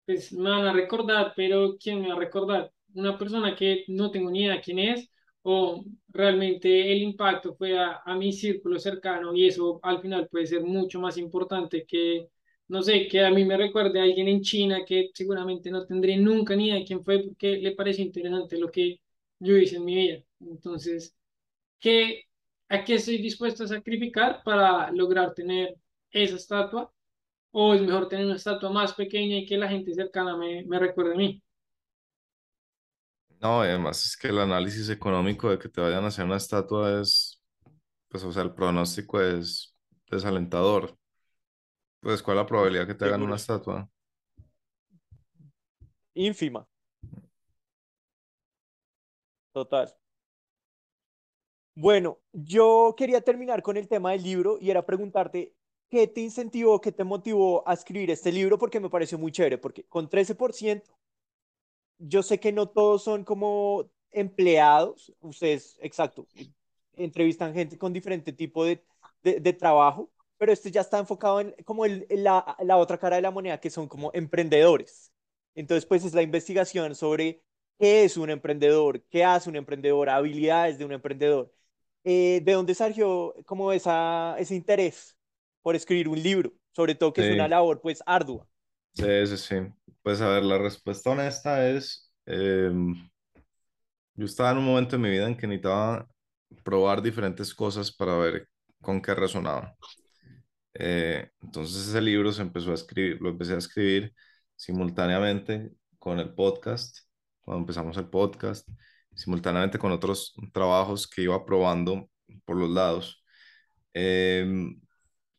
pues me van a recordar, pero ¿quién me va a recordar? Una persona que no tengo ni idea quién es, o realmente el impacto fue a, a mi círculo cercano y eso al final puede ser mucho más importante que, no sé, que a mí me recuerde a alguien en China que seguramente no tendré nunca ni idea quién fue porque le parece interesante lo que yo hice en mi vida. Entonces, ¿qué, ¿a qué estoy dispuesto a sacrificar para lograr tener esa estatua o es mejor tener una estatua más pequeña y que la gente cercana me, me recuerde a mí. No, y además es que el análisis económico de que te vayan a hacer una estatua es, pues, o sea, el pronóstico es desalentador. Pues, ¿cuál es la probabilidad que te hagan una estatua? Ínfima, total. Bueno, yo quería terminar con el tema del libro y era preguntarte, ¿qué te incentivó, qué te motivó a escribir este libro? Porque me pareció muy chévere, porque con 13% yo sé que no todos son como empleados, ustedes, exacto, entrevistan gente con diferente tipo de, de, de trabajo, pero este ya está enfocado en como el, la, la otra cara de la moneda, que son como emprendedores. Entonces, pues es la investigación sobre qué es un emprendedor, qué hace un emprendedor, habilidades de un emprendedor. Eh, ¿de dónde surgió como esa, ese interés por escribir un libro? Sobre todo que es una Sí, labor pues ardua. sí, sí, sí. Pues, a ver, la respuesta honesta es, em, yo estaba en un momento de mi vida en que necesitaba probar diferentes cosas para ver con qué resonaba. Eh, entonces ese libro se empezó a escribir, lo empecé a escribir simultáneamente con el podcast, cuando empezamos el podcast, simultáneamente con otros trabajos que iba probando por los lados. Em,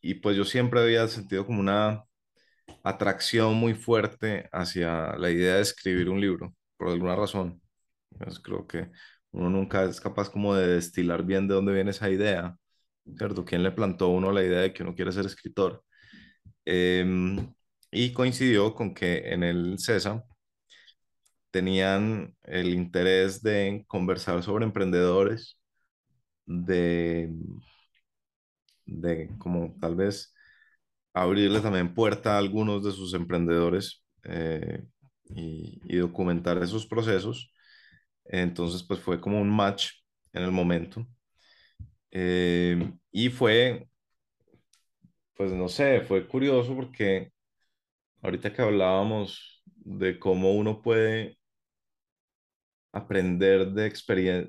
y pues yo siempre había sentido como una atracción muy fuerte hacia la idea de escribir un libro, por alguna razón. Pues creo que uno nunca es capaz como de destilar bien de dónde viene esa idea, ¿cierto? ¿Quién le plantó a uno la idea de que uno quiere ser escritor? Em, y coincidió con que en el CESA tenían el interés de conversar sobre emprendedores, de, de como tal vez abrirle también puerta a algunos de sus emprendedores eh, y, y documentar esos procesos. Entonces, pues fue como un match en el momento. Eh, y fue, pues no sé, fue curioso porque ahorita que hablábamos de cómo uno puede aprender de,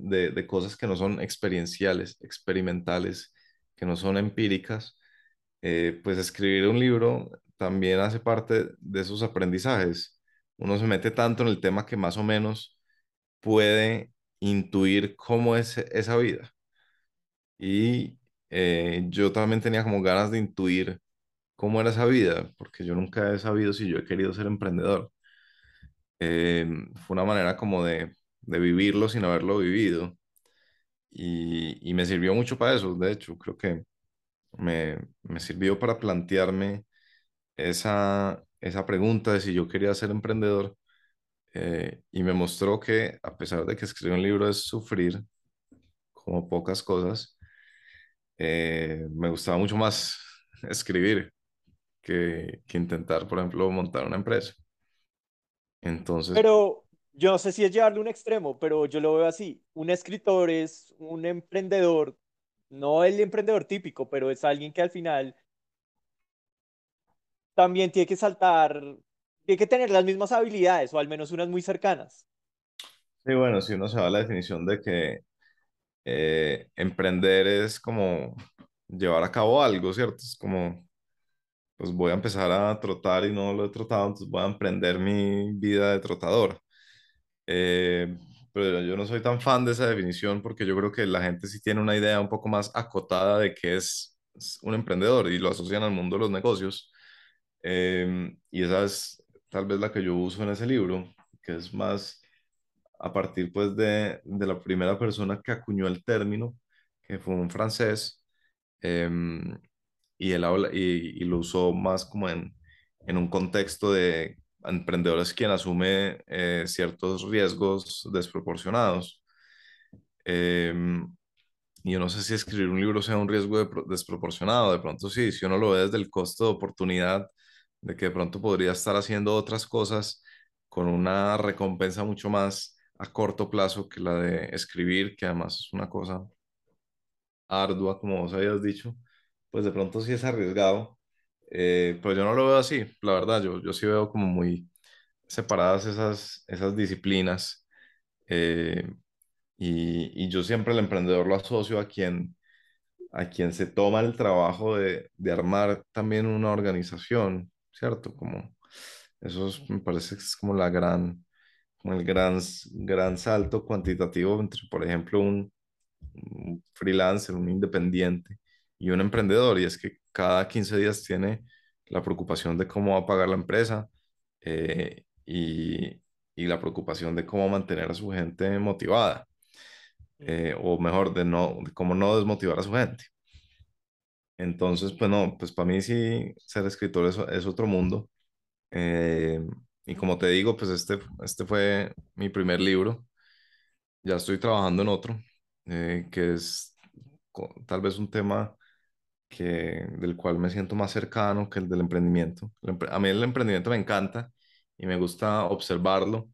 de, de cosas que no son experienciales, experimentales, que no son empíricas, eh, pues escribir un libro también hace parte de esos aprendizajes. Uno se mete tanto en el tema que más o menos puede intuir cómo es esa vida. Y eh, yo también tenía como ganas de intuir cómo era esa vida, porque yo nunca he sabido si yo he querido ser emprendedor. Eh, fue una manera como de, de vivirlo sin haberlo vivido y, y me sirvió mucho para eso. De hecho, creo que me, me sirvió para plantearme esa, esa pregunta de si yo quería ser emprendedor eh, y me mostró que a pesar de que escribir un libro es sufrir, como pocas cosas, eh, me gustaba mucho más escribir que, que intentar, por ejemplo, montar una empresa. Entonces, Pero yo no sé si es llevarlo a un extremo, pero yo lo veo así. Un escritor es un emprendedor, no el emprendedor típico, pero es alguien que al final también tiene que saltar, tiene que tener las mismas habilidades, o al menos unas muy cercanas. sí, bueno, si uno se va a la definición de que eh, emprender es como llevar a cabo algo, ¿cierto? Es como, pues voy a empezar a trotar y no lo he trotado, entonces voy a emprender mi vida de trotador. Eh, pero yo no soy tan fan de esa definición porque yo creo que la gente sí tiene una idea un poco más acotada de qué es un emprendedor y lo asocian al mundo de los negocios. Eh, y esa es tal vez la que yo uso en ese libro, que es más a partir pues de, de la primera persona que acuñó el término, que fue un francés, em, y él habla, y, y lo usó más como en, en un contexto de emprendedores quien asume eh, ciertos riesgos desproporcionados. Em, yo no sé si escribir un libro sea un riesgo de pro- desproporcionado, de pronto sí, si uno lo ve desde el costo de oportunidad, de que de pronto podría estar haciendo otras cosas con una recompensa mucho más a corto plazo que la de escribir, que además es una cosa ardua, como vos habías dicho, pues de pronto sí es arriesgado, eh, pero yo no lo veo así, la verdad, yo, yo sí veo como muy separadas esas, esas disciplinas. eh, y, y yo siempre el emprendedor lo asocio a quien a quien se toma el trabajo de, de armar también una organización, ¿cierto? Como eso es- me parece que es como la gran, el gran, gran salto cuantitativo entre, por ejemplo, un freelancer, un independiente y un emprendedor, y es que cada 15 días tiene la preocupación de cómo va a pagar la empresa eh, y, y la preocupación de cómo mantener a su gente motivada, eh, o mejor, de, no, de cómo no desmotivar a su gente. Entonces, pues no, pues para mí sí, ser escritor es, es otro mundo. Eh, y como te digo, pues este, este fue mi primer libro. Ya estoy trabajando en otro, eh, que es tal vez un tema que, del cual me siento más cercano que el del emprendimiento. A mí el emprendimiento me encanta y me gusta observarlo,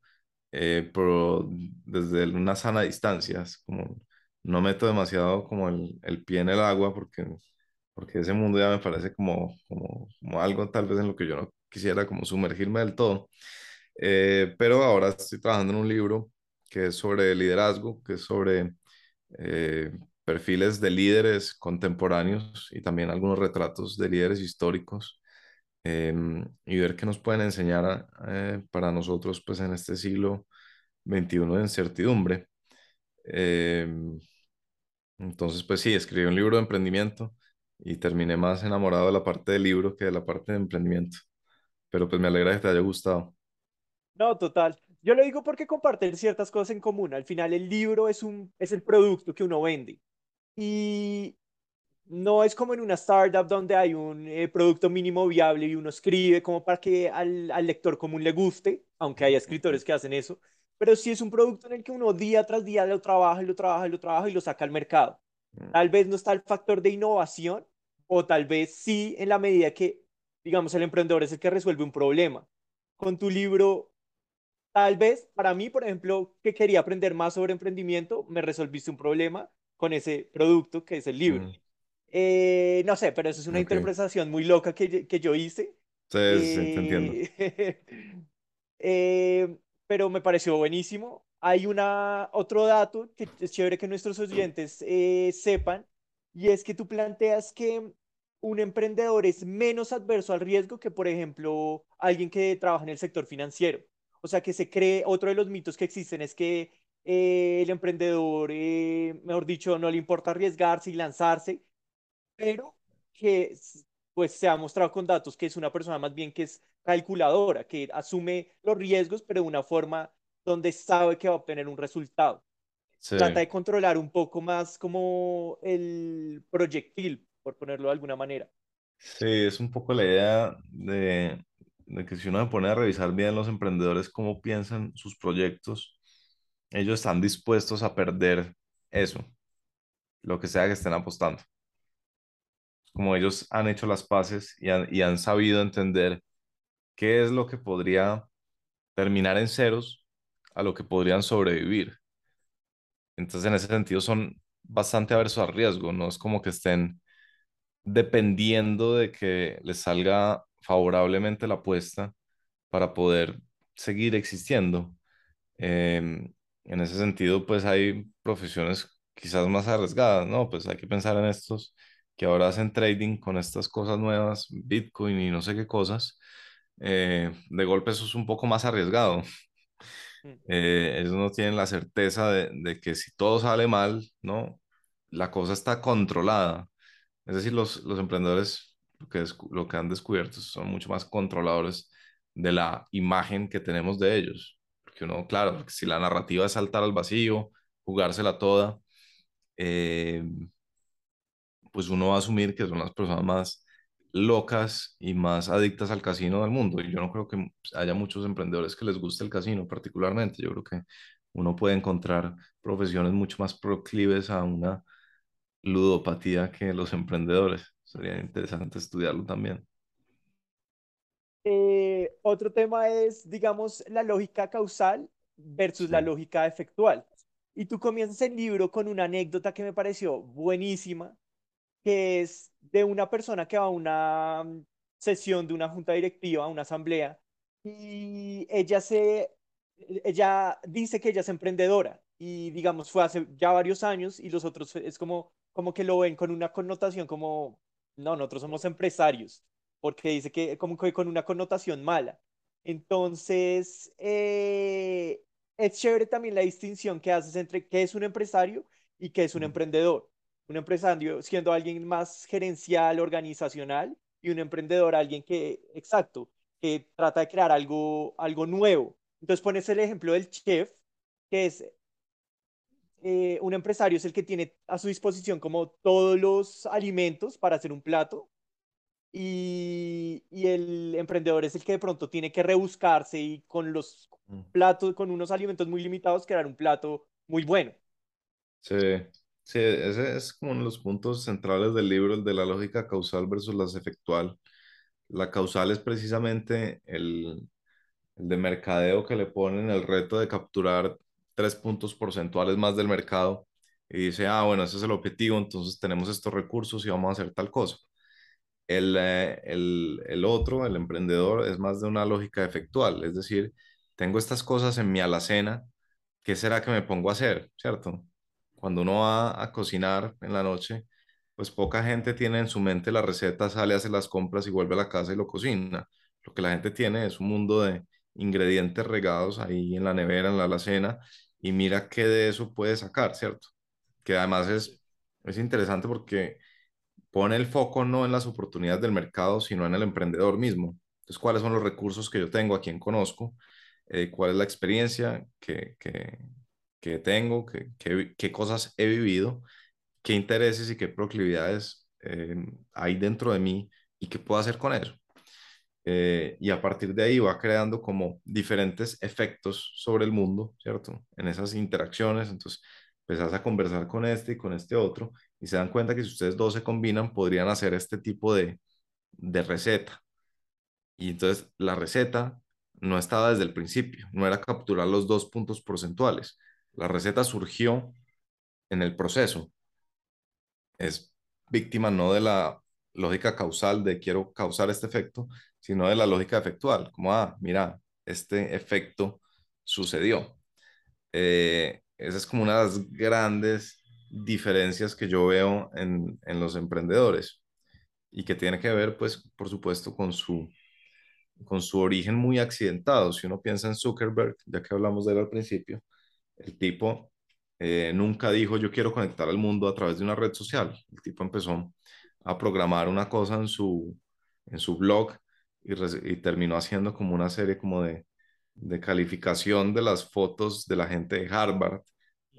eh, pero desde una sana distancia, como no meto demasiado como el, el pie en el agua porque, porque ese mundo ya me parece como, como, como algo tal vez en lo que yo no quisiera como sumergirme del todo. Eh, pero ahora estoy trabajando en un libro que es sobre liderazgo, que es sobre eh, perfiles de líderes contemporáneos y también algunos retratos de líderes históricos em, y ver qué nos pueden enseñar eh, para nosotros pues en este siglo XXI de incertidumbre. Em, entonces pues sí, escribí un libro de emprendimiento y terminé más enamorado de la parte del libro que de la parte de emprendimiento, pero pues me alegra que te haya gustado. No, total. Yo lo digo porque comparten ciertas cosas en común. Al final el libro es un, es el producto que uno vende. Y no es como en una startup donde hay un eh, producto mínimo viable y uno escribe como para que al, al lector común le guste, aunque haya escritores que hacen eso. Pero sí es un producto en el que uno día tras día lo trabaja y lo trabaja y lo trabaja y lo saca al mercado. Tal vez no está el factor de innovación o tal vez sí en la medida que, digamos, el emprendedor es el que resuelve un problema. Con tu libro Tal vez para mí, por ejemplo, que quería aprender más sobre emprendimiento, me resolviste un problema con ese producto que es el libro. Mm, Eh, no sé, pero eso es una ok, interpretación muy loca que, que yo hice. sí, sí, sí, te entiendo. Eh, eh, pero me pareció buenísimo. Hay una, otro dato que es chévere que nuestros oyentes eh, sepan, y es que tú planteas que un emprendedor es menos adverso al riesgo que, por ejemplo, alguien que trabaja en el sector financiero. O sea, que se cree, otro de los mitos que existen es que eh, el emprendedor, eh, mejor dicho, no le importa arriesgarse y lanzarse, pero que pues se ha mostrado con datos que es una persona más bien que es calculadora, que asume los riesgos, pero de una forma donde sabe que va a obtener un resultado. Sí. Trata de controlar un poco más como el proyectil, por ponerlo de alguna manera. Sí, es un poco la idea de, de que si uno se pone a revisar bien los emprendedores cómo piensan sus proyectos, ellos están dispuestos a perder eso, lo que sea que estén apostando. Como ellos han hecho las paces y han, y han sabido entender qué es lo que podría terminar en ceros a lo que podrían sobrevivir. Entonces, en ese sentido, son bastante aversos al riesgo, no es como que estén dependiendo de que les salga favorablemente la apuesta para poder seguir existiendo. Em, en ese sentido, pues hay profesiones quizás más arriesgadas, ¿no? Pues hay que pensar en estos que ahora hacen trading con estas cosas nuevas, Bitcoin y no sé qué cosas. Eh, de golpe eso es un poco más arriesgado. Mm. Eh, ellos no tienen la certeza de, de que si todo sale mal, ¿no? La cosa está controlada. Es decir, los, los emprendedores lo que, lo que han descubierto son mucho más controladores de la imagen que tenemos de ellos. Porque uno, claro, si la narrativa es saltar al vacío, jugársela toda, eh, pues uno va a asumir que son las personas más locas y más adictas al casino del mundo. Y yo no creo que haya muchos emprendedores que les guste el casino particularmente. Yo creo que uno puede encontrar profesiones mucho más proclives a una ludopatía que los emprendedores. Sería interesante estudiarlo también. Eh, otro tema es, digamos, la lógica causal versus la lógica efectual. Y tú comienzas el libro con una anécdota que me pareció buenísima, que es de una persona que va a una mm, sesión de una junta directiva, una asamblea, y ella se, ella dice que ella es emprendedora y digamos fue hace ya varios años y los otros es como como que lo ven con una connotación como, no, nosotros somos empresarios, porque dice que como que con una connotación mala. Entonces, eh, es chévere también la distinción que haces entre qué es un empresario y qué es un emprendedor. Un empresario siendo alguien más gerencial, organizacional, y un emprendedor alguien que, exacto, que trata de crear algo, algo nuevo. Entonces pones el ejemplo del chef, que es eh, un empresario, es el que tiene a su disposición como todos los alimentos para hacer un plato, y, y, el emprendedor es el que de pronto tiene que rebuscarse y con los mm. platos, con unos alimentos muy limitados, crear un plato muy bueno. Sí, sí, ese es como uno de los puntos centrales del libro, el de la lógica causal versus la efectual. La causal es precisamente el, el de mercadeo que le ponen el reto de capturar tres puntos porcentuales más del mercado y dice, ah, bueno, ese es el objetivo, entonces tenemos estos recursos y vamos a hacer tal cosa. El, eh, el, el, otro, el emprendedor, es más de una lógica efectual, es decir, tengo estas cosas en mi alacena, ¿qué será que me pongo a hacer? ¿Cierto? Cuando uno va a cocinar en la noche, pues poca gente tiene en su mente la receta, sale, hace las compras y vuelve a la casa y lo cocina. Lo que la gente tiene es un mundo de ingredientes regados ahí en la nevera, en la alacena, y mira qué de eso puede sacar, ¿cierto? Que además es, es interesante porque pone el foco no en las oportunidades del mercado, sino en el emprendedor mismo. Entonces, ¿cuáles son los recursos que yo tengo, a quién conozco? Eh, ¿Cuál es la experiencia que, que, tengo? Que, ¿Qué cosas he vivido? ¿Qué intereses y qué proclividades eh, hay dentro de mí? ¿Y qué puedo hacer con eso? Eh, y a partir de ahí va creando como diferentes efectos sobre el mundo, ¿cierto? En esas interacciones, entonces empezás a conversar con este y con este otro y se dan cuenta que si ustedes dos se combinan podrían hacer este tipo de, de receta. Y entonces la receta no estaba desde el principio, no era capturar los dos puntos porcentuales. La receta surgió en el proceso. Es víctima no de la lógica causal de quiero causar este efecto, sino de la lógica efectual, como, ah, mira, este efecto sucedió. Eh, esa es como una de las grandes diferencias que yo veo en, en los emprendedores y que tiene que ver, pues, por supuesto, con su, con su origen muy accidentado. Si uno piensa en Zuckerberg, ya que hablamos de él al principio, el tipo eh, nunca dijo yo quiero conectar al mundo a través de una red social. El tipo empezó a programar una cosa en su, en su blog y, y terminó haciendo como una serie como de, de calificación de las fotos de la gente de Harvard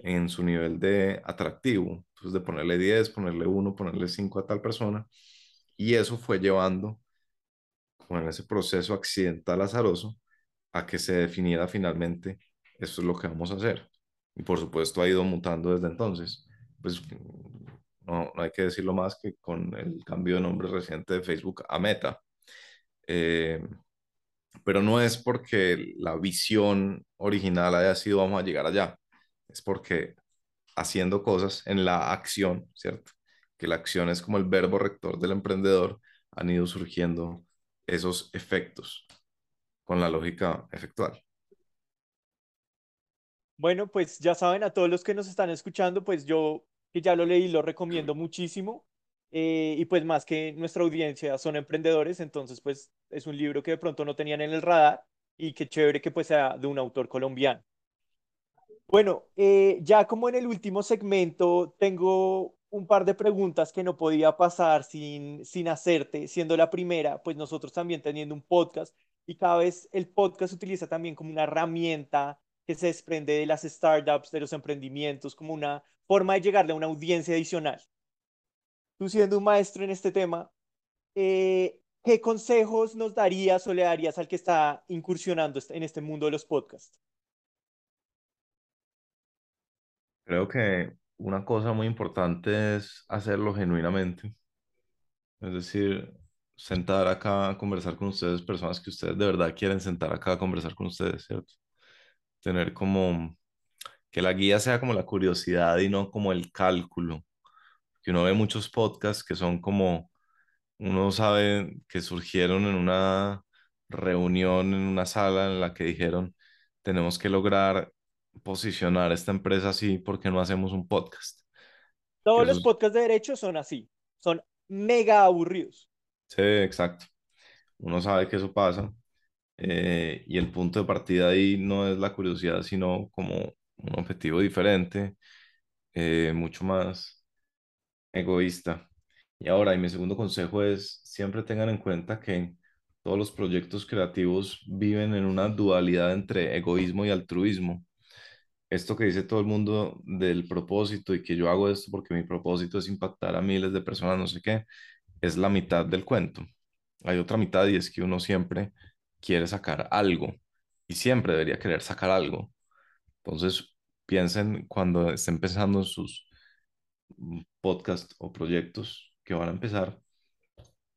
en su nivel de atractivo. Entonces, de ponerle 10, ponerle 1, ponerle 5 a tal persona. Y eso fue llevando, como en ese proceso accidental azaroso, a que se definiera finalmente, esto es lo que vamos a hacer. Y por supuesto ha ido mutando desde entonces. Pues no, no hay que decirlo más que con el cambio de nombre reciente de Facebook a Meta. Eh, pero no es porque la visión original haya sido vamos a llegar allá es porque haciendo cosas en la acción, ¿cierto? Que la acción es como el verbo rector del emprendedor, han ido surgiendo esos efectos con la lógica efectual. Bueno, pues ya saben, a todos los que nos están escuchando, pues yo que ya lo leí, lo recomiendo muchísimo. Eh, y pues más que nuestra audiencia son emprendedores, entonces pues es un libro que de pronto no tenían en el radar y qué chévere que pues sea de un autor colombiano. Bueno, eh, ya como en el último segmento, tengo un par de preguntas que no podía pasar sin, sin hacerte, siendo la primera, pues nosotros también teniendo un podcast y cada vez el podcast se utiliza también como una herramienta que se desprende de las startups, de los emprendimientos, como una forma de llegarle a una audiencia adicional. Tú siendo un maestro en este tema, eh, ¿qué consejos nos darías o le darías al que está incursionando en este mundo de los podcasts? Creo que una cosa muy importante es hacerlo genuinamente. Es decir, sentar acá a conversar con ustedes, personas que ustedes de verdad quieren sentar acá a conversar con ustedes, ¿cierto? Tener como que la guía sea como la curiosidad y no como el cálculo. Que uno ve muchos podcasts que son como, uno sabe que surgieron en una reunión, en una sala en la que dijeron, tenemos que lograr posicionar esta empresa así, porque no hacemos un podcast? Todos los podcasts de derecho son así, son mega aburridos. sí, exacto. Uno sabe que eso pasa eh, y el punto de partida ahí no es la curiosidad, sino como un objetivo diferente, eh, mucho más egoísta. Y ahora, y mi segundo consejo es, siempre tengan en cuenta que todos los proyectos creativos viven en una dualidad entre egoísmo y altruismo. Esto que dice todo el mundo del propósito y que yo hago esto porque mi propósito es impactar a miles de personas, no sé qué, es la mitad del cuento. Hay otra mitad y es que uno siempre quiere sacar algo y siempre debería querer sacar algo. Entonces, piensen cuando estén pensando en sus mm, podcasts o proyectos que van a empezar,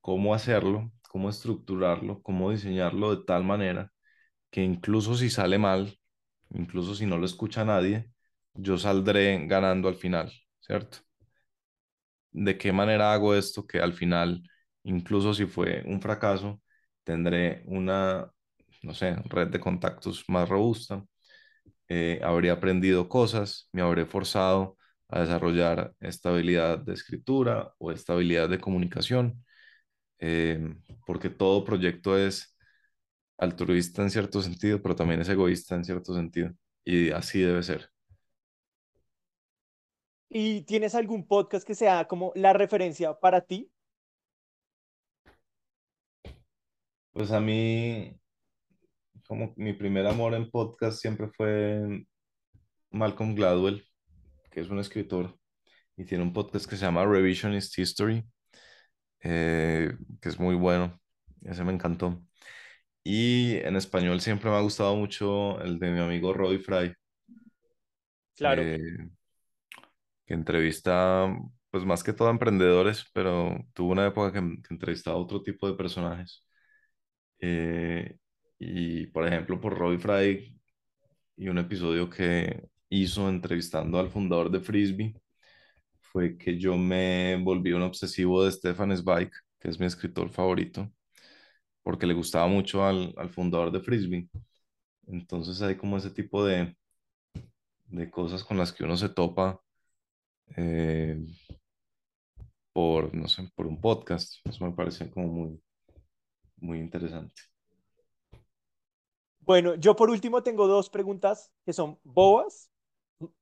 cómo hacerlo, cómo estructurarlo, cómo diseñarlo de tal manera que incluso si sale mal, incluso si no lo escucha nadie, yo saldré ganando al final, ¿cierto? ¿De qué manera hago esto que al final, incluso si fue un fracaso, tendré una, no sé, red de contactos más robusta? eh, habría aprendido cosas, me habré forzado a desarrollar esta habilidad de escritura o esta habilidad de comunicación, eh, porque todo proyecto es altruista en cierto sentido, pero también es egoísta en cierto sentido, y así debe ser. ¿Y tienes algún podcast que sea como la referencia para ti? Pues a mí, como mi primer amor en podcast siempre fue Malcolm Gladwell, que es un escritor y tiene un podcast que se llama Revisionist History, eh, que es muy bueno, ese me encantó. Y en español siempre me ha gustado mucho el de mi amigo Roy Fry, Claro. eh, que entrevista, pues más que todo a emprendedores, pero tuvo una época que, que entrevistaba a otro tipo de personajes. Eh, y por ejemplo, por Roy Fry y un episodio que hizo entrevistando al fundador de Frisbee, fue que yo me volví un obsesivo de Stefan Zweig, que es mi escritor favorito, porque le gustaba mucho al, al fundador de Frisbee. Entonces hay como ese tipo de, de cosas con las que uno se topa eh, por, no sé, por un podcast. Eso me parece como muy, muy interesante. Bueno, yo por último tengo dos preguntas que son bobas,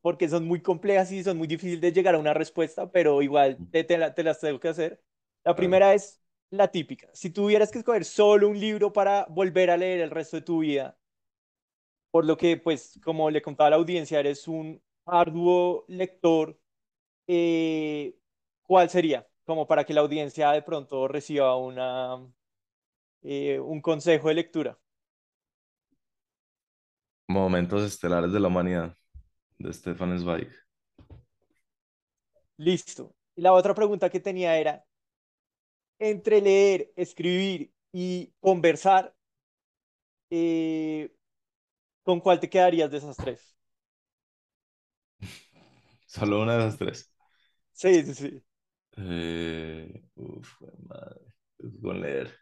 porque son muy complejas y son muy difíciles de llegar a una respuesta, pero igual te, te la- te las tengo que hacer. La primera es la típica. Si tuvieras que escoger solo un libro para volver a leer el resto de tu vida, por lo que, pues, como le contaba a la audiencia, eres un arduo lector, eh, ¿cuál sería? Como para que la audiencia de pronto reciba una, eh, un consejo de lectura. Momentos estelares de la humanidad, de Stefan Zweig. Listo. Y la otra pregunta que tenía era, entre leer, escribir y conversar, eh, ¿con cuál te quedarías de esas tres? Solo una de las tres. Sí, sí, sí. Eh, uf, madre. Es Con leer.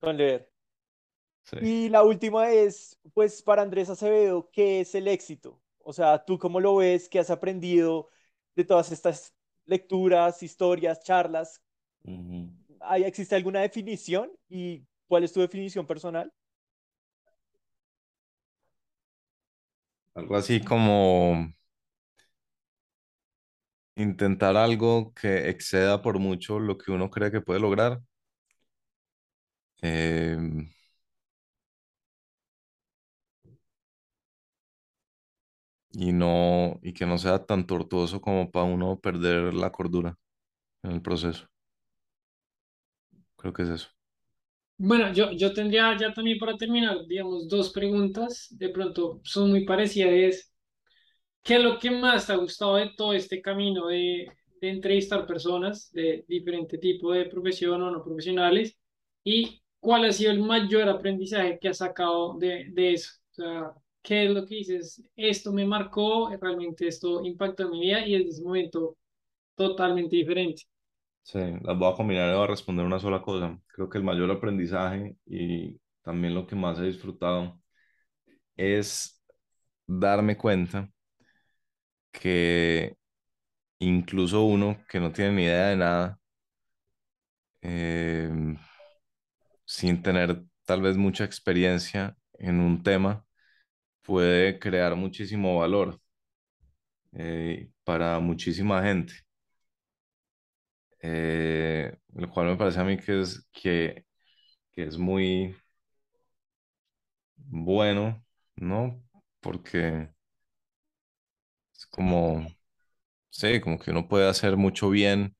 Con leer. Sí. Y la última es, pues, para Andrés Acevedo, ¿qué es el éxito? O sea, ¿tú cómo lo ves? ¿Qué has aprendido de todas estas lecturas, historias, charlas? ¿Hay, existe alguna definición? ¿Y cuál es tu definición personal? Algo así como intentar algo que exceda por mucho lo que uno cree que puede lograr. Em, y no, y que no sea tan tortuoso como para uno perder la cordura en el proceso. Creo que es eso. Bueno, yo, yo tendría ya también para terminar, digamos, dos preguntas. De pronto son muy parecidas. Es, ¿qué es lo que más te ha gustado de todo este camino de, de entrevistar personas de diferente tipo de profesión o no profesionales? ¿Y cuál ha sido el mayor aprendizaje que has sacado de, de eso? O sea, ¿qué es lo que dices? Esto me marcó, realmente esto impactó en mi vida y desde ese momento totalmente diferente. Sí, las voy a combinar y voy a responder una sola cosa. Creo que el mayor aprendizaje y también lo que más he disfrutado es darme cuenta que incluso uno que no tiene ni idea de nada, em, sin tener tal vez mucha experiencia en un tema, puede crear muchísimo valor eh, para muchísima gente. Eh, lo cual me parece a mí que es, que, que es muy bueno, ¿no? Porque es como, sí, como que uno puede hacer mucho bien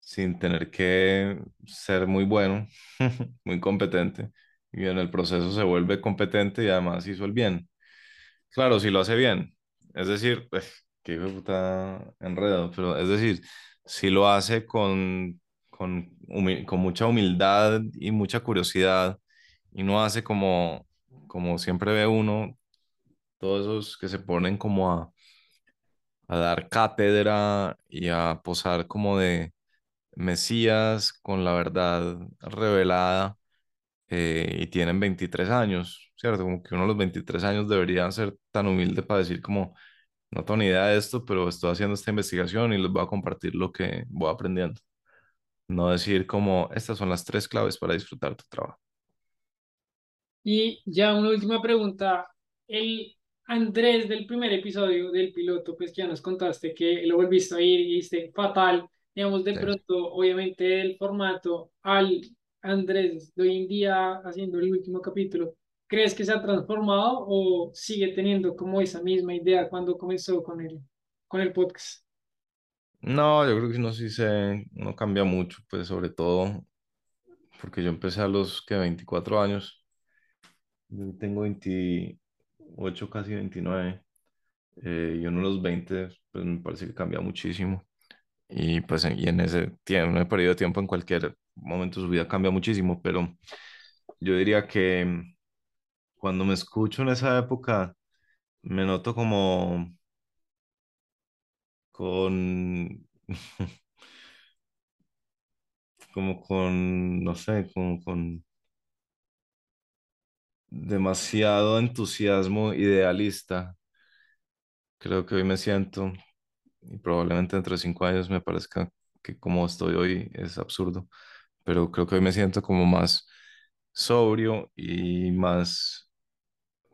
sin tener que ser muy bueno, muy competente, y en el proceso se vuelve competente y además hizo el bien. Claro, si lo hace bien, es decir, pues, qué hijo de puta enredo, pero es decir, si lo hace con, con, con mucha humildad y mucha curiosidad, y no hace como, como siempre ve uno, todos esos que se ponen como a, a dar cátedra y a posar como de Mesías con la verdad revelada eh, y tienen 23 años, ¿cierto? Como que uno a los 23 años debería ser tan humilde para decir como, no tengo ni idea de esto, pero estoy haciendo esta investigación y les voy a compartir lo que voy aprendiendo. No decir como, estas son las tres claves para disfrutar tu trabajo. Y ya una última pregunta. El Andrés del primer episodio del piloto, pues que ya nos contaste que lo volviste a ir y viste fatal. Digamos, de Sí. pronto, obviamente, el formato al Andrés de hoy en día haciendo el último capítulo, ¿crees que se ha transformado o sigue teniendo como esa misma idea cuando comenzó con el, con el podcast? No, yo creo que no sí se, no cambia mucho, pues sobre todo porque yo empecé a los que 24 años, yo tengo 28, casi 29. eh, y uno de los 20, pues me parece que cambia muchísimo. Y pues y en ese tiempo, en ese periodo de tiempo, en cualquier momento de su vida cambia muchísimo, pero yo diría que mm, cuando me escucho en esa época, me noto como con, como con, no sé, como con demasiado entusiasmo idealista. Creo que hoy me siento, y probablemente dentro de cinco años me parezca que como estoy hoy es absurdo, pero creo que hoy me siento como más sobrio y más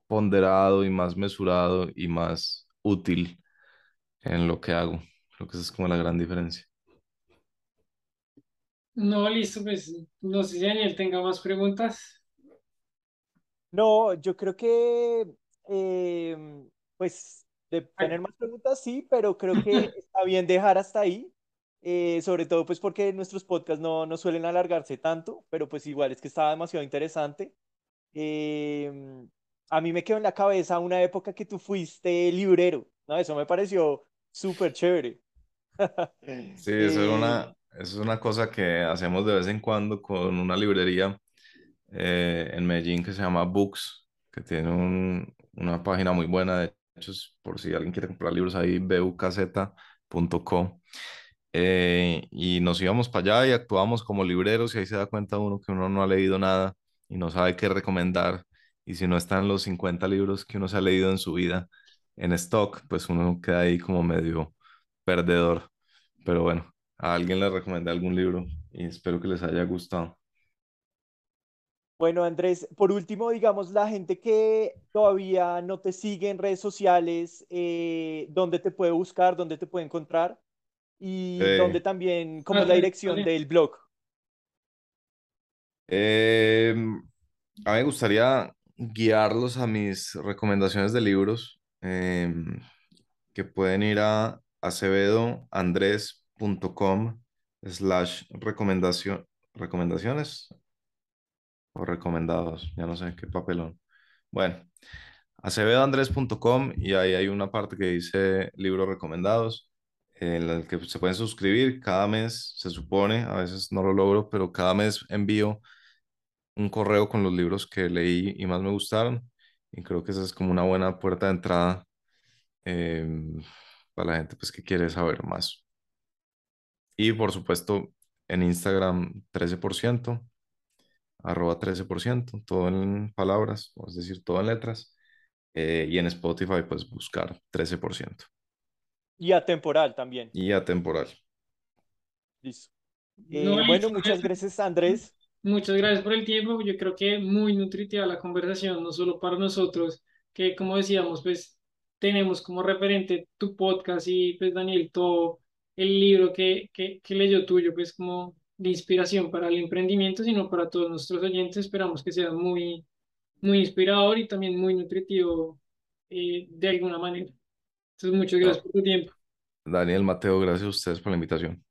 ponderado y más mesurado y más útil en lo que hago. Creo que esa es como la gran diferencia. No, listo, pues no sé si Daniel tenga más preguntas. No, yo creo que, em, pues, de tener más preguntas, sí, pero creo que está bien dejar hasta ahí, eh, sobre todo pues porque nuestros podcasts no, no suelen alargarse tanto, pero pues igual es que estaba demasiado interesante. Em, a mí me quedó en la cabeza una época que tú fuiste librero, ¿no? Eso me pareció súper chévere. Sí, eso es Eh, una, eso es una cosa que hacemos de vez en cuando con una librería eh, en Medellín que se llama Books, que tiene un- una página muy buena, de hecho, es por si alguien quiere comprar libros ahí, bukz.co. Eh, y nos íbamos para allá y actuábamos como libreros y ahí se da cuenta uno que uno no ha leído nada y no sabe qué recomendar. Y si no están los 50 libros que uno se ha leído en su vida en stock, pues uno queda ahí como medio perdedor. Pero bueno, a alguien le recomendé algún libro y espero que les haya gustado. Bueno, Andrés, por último, digamos, la gente que todavía no te sigue en redes sociales, eh, ¿dónde te puede buscar, dónde te puede encontrar? Y dónde Eh, también, cómo es la dirección del blog. eh, a mí me gustaría guiarlos a mis recomendaciones de libros em, que pueden ir a acevedoandres.com slash recomendación, recomendaciones o recomendados, ya no sé qué papelón. Bueno, acevedoandres.com y ahí hay una parte que dice libros recomendados en el que se pueden suscribir cada mes, se supone, a veces no lo logro, pero cada mes envío un correo con los libros que leí y más me gustaron y creo que esa es como una buena puerta de entrada em, para la gente pues que quiere saber más. Y por supuesto en Instagram 13%, arroba 13%, todo en palabras, es decir, todo en letras. eh, y en Spotify pues buscar 13%. Y atemporal también. y atemporal. Listo. No, Eh, bueno, listo, muchas gracias, Andrés. Muchas gracias por el tiempo. Yo creo que muy nutritiva la conversación, no solo para nosotros, que como decíamos, pues tenemos como referente tu podcast y pues Daniel, todo el libro que, que, que leyó tuyo, pues como de inspiración para el emprendimiento, sino para todos nuestros oyentes. Esperamos que sea muy, muy inspirador y también muy nutritivo eh, de alguna manera. Entonces, muchas gracias No, por tu tiempo. Daniel, Mateo, gracias a ustedes por la invitación.